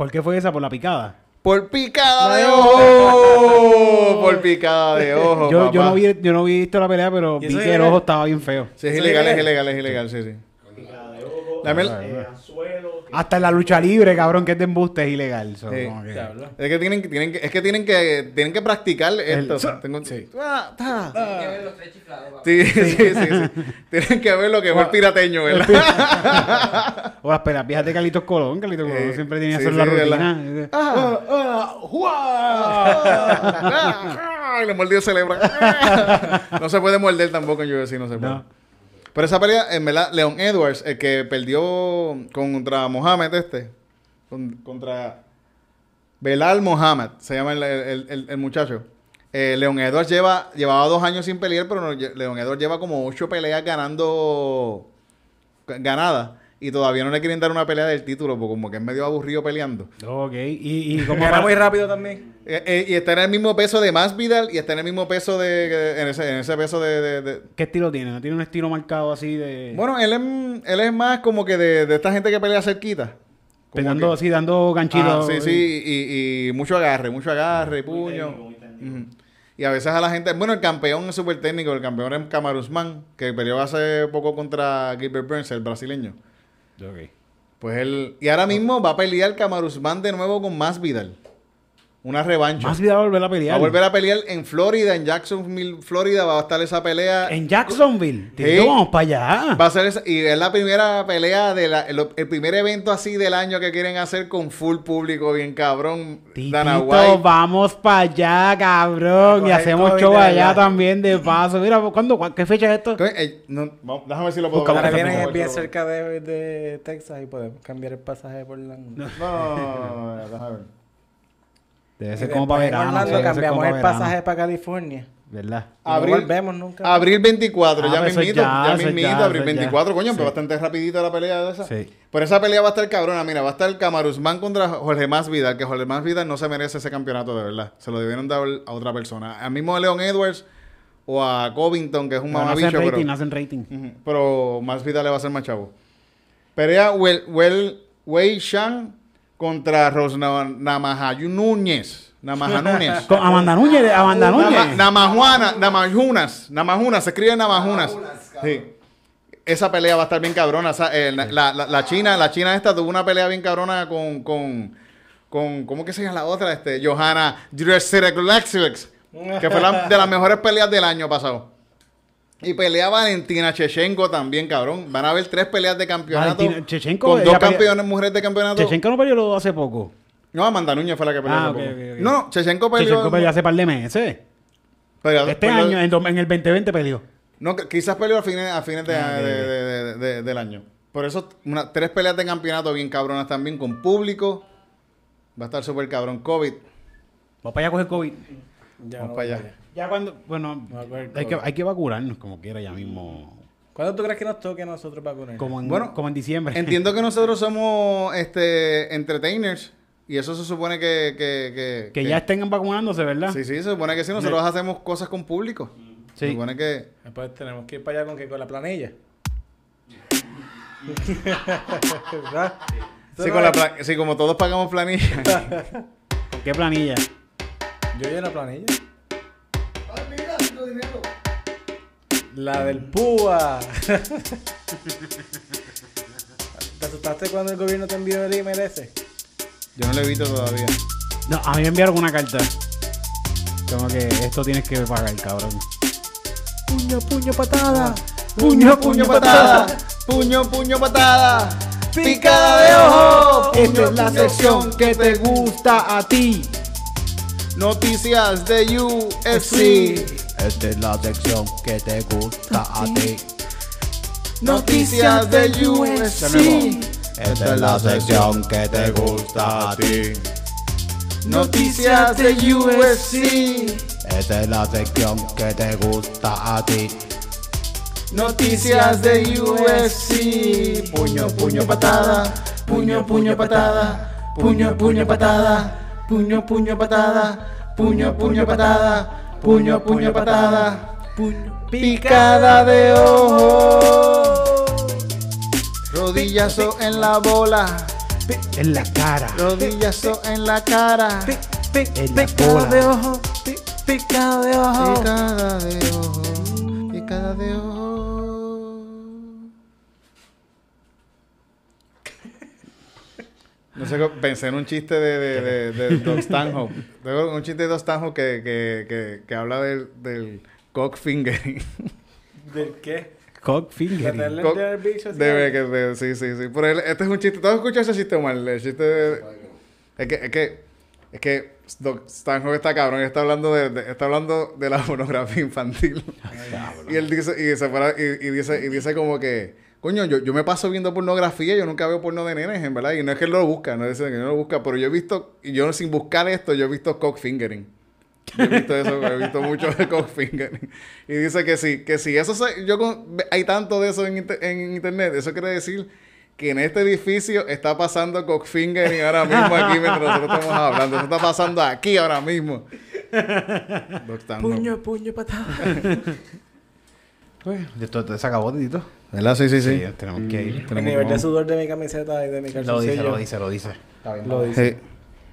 ¿Por qué fue esa? ¿Por la picada? Por picada de ojo. Por picada de ojo. yo, yo, no vi, yo no vi visto la pelea, pero ¿Y vi que el ojo estaba bien feo. Sí, es ¿Eso ilegal, es es ilegal, es ilegal, sí, sí. Dame el- eh, anzuelo. Hasta en la lucha libre, cabrón, que es de embuste, es ilegal. So, Sí. como que- Diablo. Es que tienen, que- tienen que, es que tienen que, tienen que practicar esto. so- Tengo- sí. Ah, ta. Que ver los tres chiflados. papá. Sí, sí, sí, sí. Tienen que ver lo que fue el pirateño, ¿verdad? O las peleas viejas de Carlitos Colón. Carlitos Colón Sí, siempre tenía que sí, hacer la sí, rutina. Ah, ah, ¡juá! Ay, le mordió el cerebro. no se puede morder tampoco en UFC, no se puede. No. Pero esa pelea, en verdad, Leon Edwards, el que perdió contra Mohamed este, con- contra Belal Mohamed, se llama el, el- el- el muchacho. Eh, Leon Edwards lleva, llevaba dos años sin pelear, pero no, Leon Edwards lleva como ocho peleas ganando ganadas. Y todavía no le quieren dar una pelea del título, porque como que es medio aburrido peleando. Ok, y, y como para- muy rápido también. Eh, eh, y está en el mismo peso de Masvidal y está en el mismo peso de... en, ese, en ese peso de- de- de, ¿Qué estilo tiene? ¿No tiene un estilo marcado así de... Bueno, él es, él es más como que de, de esta gente que pelea cerquita. Que- así, dando ganchitos. Ah, sí, sí, y, y mucho agarre, mucho agarre puño. técnico, muy técnico. Ujú. Y a veces a la gente, bueno, el campeón es súper técnico, el campeón es Kamaru Usman, que peleó hace poco contra Gilbert Burns, el brasileño. Pues él, y ahora mismo va a pelear Kamaru Usman de nuevo con Masvidal. Una revancha. Más vida volver a Va pelear. a volver a pelear en Florida, en Jacksonville, Florida, va a estar esa pelea. En Jacksonville. Sí. Tito, vamos para allá. Va a ser esa- y es la primera pelea de la, el, el primer evento así del año que quieren hacer con full público, bien cabrón. Dana Titito, White. vamos para allá, cabrón. Y hacemos show allá también de paso. Mira, ¿cuándo, cu- ¿qué fecha es esto? Eh, no, vamos, déjame ver si lo puedo. Ahora vienen bien cerca de, de Texas y podemos cambiar el pasaje por la... No, no, no, no, déjame ver. Debe ser como para verano. Orlando cambiamos como el verano. pasaje para California. ¿Verdad? No volvemos nunca. abril 24, Ah, ya pues eso mismito, ya, mismito, ya, abril eso ya. 24, coño, Sí. pero bastante rapidito la pelea de esa. Sí. Pero esa pelea va a estar cabrona, mira, va a estar Camaruzman contra Jorge Masvidal, que Jorge Masvidal no se merece ese campeonato de verdad. Se lo debieron dar a otra persona. Al mismo Leon Edwards o a Covington, que es un Pero no hacen mamabicho, rating, pero... no hacen rating. Pero Masvidal le va a ser más chavo. Pelea Wel- Wel- Wei Shan contra Rosnamahayu Núñez. Namaja Núñez. Con Amanda Núñez, Amanda Nama- Núñez. Namajuana, Namajunas, Namajunas, se escribe Namajunas. Sí. Esa pelea va a estar bien cabrona. eh, la, la- la china, la china esta tuvo una pelea bien cabrona con, con, con ¿cómo que se llama la otra? Este, Johanna Dresirex, que fue la, de las mejores peleas del año pasado. Y pelea Valentina Chechenko también, cabrón. Van a haber tres peleas de campeonato. Valentina Shevchenko, con dos campeones mujeres de campeonato. Chechenko no peleó hace poco. No, Amanda Núñez fue la que peleó. Ah, hace poco. No, no, Chechenko peleó. Chechenko peleó hace par de meses. peleó- Este peleó- año, en, el 2020 peleó. No, quizás peleó a fines, a fines de- Ah, de- ok. de- de- de- del año. Por eso, una- tres peleas de campeonato bien cabronas también con público. Va a estar súper cabrón. COVID. Vamos para allá a coger COVID. Ya Vamos no para allá. Ya cuando, bueno, hay que, hay que vacunarnos como quiera ya mismo. ¿Cuándo tú crees que nos toque a nosotros vacunar? Como en, Bueno, como en diciembre. Entiendo que nosotros somos este entertainers. Y eso se supone que... Que, que, que ya estén vacunándose, ¿verdad? Sí, sí, se supone que sí. Nosotros hacemos cosas con público. Se Sí. supone que... Después tenemos que ir para allá con, que con la planilla. ¿Verdad? Sí, no con la pla- sí, como todos pagamos planilla. ¿Con qué planilla? Yo lleno la planilla. La del PUA. ¿Te asustaste cuando el gobierno te envió el email ese? Yo no lo he visto todavía. No, a mí me enviaron una carta. Como que esto tienes que pagar, cabrón. Puño, puño, patada. Puño, puño, patada. Puño, puño, patada. Picada de ojo. Esta es la Puño, sección que te gusta a ti. Noticias de UFC. Esta es la sección que te gusta a ti. Noticias de UFC. Esta es la sección que te gusta a ti. Noticias de UFC. Esta es la sección que te gusta a ti. Noticias de UFC. Puño, puño, patada. Puño, puño, patada. Puño, puño, patada. Puño, puño, patada. Puño, puño, patada. Puño, puño, patada. Puño, picada de ojo. Rodillazo en la bola. En la cara. Rodillazo en la cara. En la bola. ojo. Picado de ojo. Picada de ojo. Picada de ojo. No sé, pensé en un chiste de, de, de, de Doc Stanhope. Tengo un chiste de Doc Stanhope que, que, que, que habla del, del cock fingering. ¿Del qué? Cock finger. Meterle Cock- el bicho así. Debe que de- sí, sí, sí. Pero él- este es un chiste. ¿Tú has escuchado ese chiste, Omar? El chiste de... Es que, es que, es que Doc Stanhope está cabrón. Está hablando de, de- está hablando de la pornografía infantil. y él dice, y, se para- y, y dice, y dice como que, coño, yo, yo me paso viendo pornografía, yo nunca veo porno de nenes, en verdad. Y no es que él lo busca, no es que no lo busca, pero yo he visto, y yo sin buscar esto, yo he visto cock fingering. Yo he visto eso, he visto mucho de cock fingering. Y dice que sí, que si eso se- yo con- hay tanto de eso en, inter- en internet, eso quiere decir que en este edificio está pasando cock fingering ahora mismo aquí mientras nosotros estamos hablando. Eso está pasando aquí ahora mismo. Puño, puño, patada. Pues, esto se acabó, Tito. ¿Verdad? Sí, sí, sí. tenemos que ir. El nivel de sudor de mi camiseta y de mi Lo calzoncillo. dice, lo dice, lo dice. Lo dice. Sí.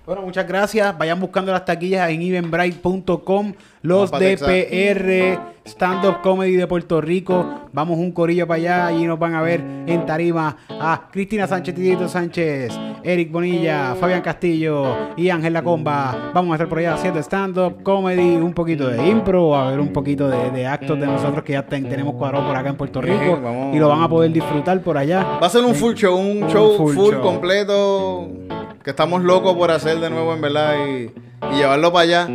Bueno, muchas gracias. Vayan buscando las taquillas en evenbright.com. Los. DPR Stand Up Comedy de Puerto Rico. Vamos un corillo para allá. Allí nos van a ver en tarima a Cristina Sánchez, Titito Sánchez, Eric Bonilla, Fabián Castillo y Ángel La Comba. Vamos a estar por allá haciendo stand up comedy, un poquito de impro, a ver un poquito de, de actos de nosotros que ya ten- tenemos cuadrado por acá en Puerto Rico. vamos. Y lo van a poder disfrutar por allá. Va a ser un full show, un Un show full full, show. completo que estamos locos por hacer de nuevo en verdad y, y llevarlo para allá,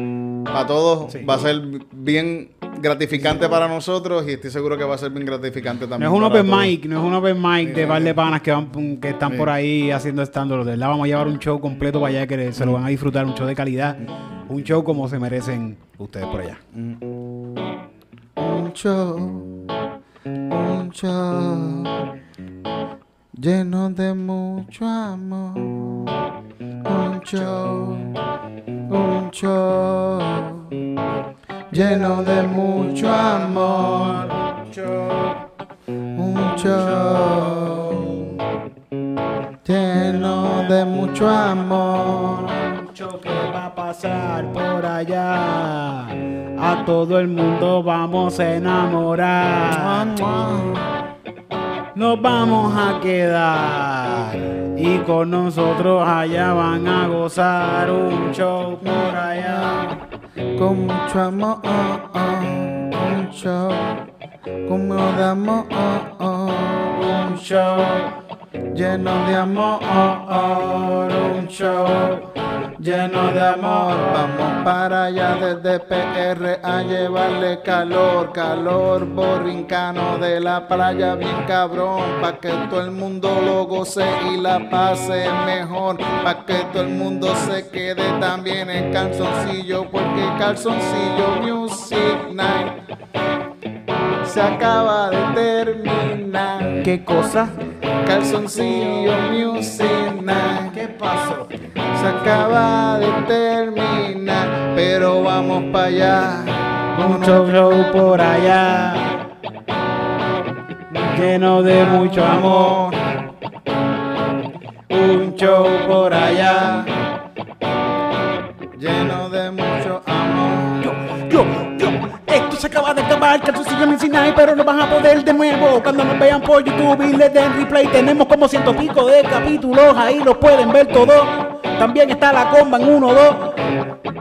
para todos. Sí. Va a ser bien gratificante para nosotros y estoy seguro que va a ser bien gratificante No también. es un open todos. mic, no es un open mic de par de panas que van que están Sí. por ahí haciendo up. De verdad vamos a llevar un show completo para allá que se lo van a disfrutar, un show de calidad, un show como se merecen ustedes por allá. Un show, un show lleno de mucho amor. Un show, un show lleno de mucho amor. Un show lleno de mucho amor. que va a pasar por allá. A todo el mundo vamos a enamorar. Nos vamos a quedar y con nosotros allá van a gozar un show por allá. Con mucho amor, un show. Como de amor, un show. Lleno de amor, un show. Lleno de amor, vamos para allá desde PR a llevarle calor, calor borrincano de la playa, bien cabrón, pa' que todo el mundo lo goce y la pase mejor, pa' que todo el mundo se quede también en calzoncillo, porque calzoncillo Music Night se acaba de terminar. ¿Qué cosa? Calzoncillo Music Night. ¿Qué pasó? Se acaba de terminar, pero vamos para allá. Mucho show por allá. Lleno de mucho amor. Un show por allá. Lleno de mucho amor. Yo, yo, esto se acaba de acabar, pero no van a poder de nuevo. Cuando nos vean por YouTube y les den replay, tenemos como ciento pico de capítulos, ahí los pueden ver todos. También está la comba en 1, 2.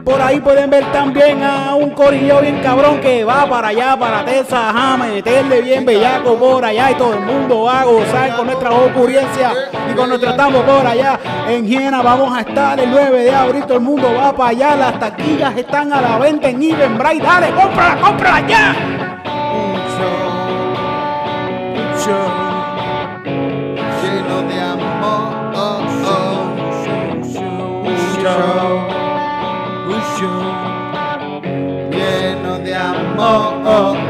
Por ahí pueden ver también a un corillo bien cabrón que va para allá, para Texas, a meterle bien bellaco por allá y todo el mundo va a gozar con nuestra ocurrencia y con nuestro estamos por allá. En Jena vamos a estar el 9 de abril, todo el mundo va para allá, las taquillas están a la venta en Eventbrite, dale, cómprala, cómprala ya. Show. Un. Lleno de amor.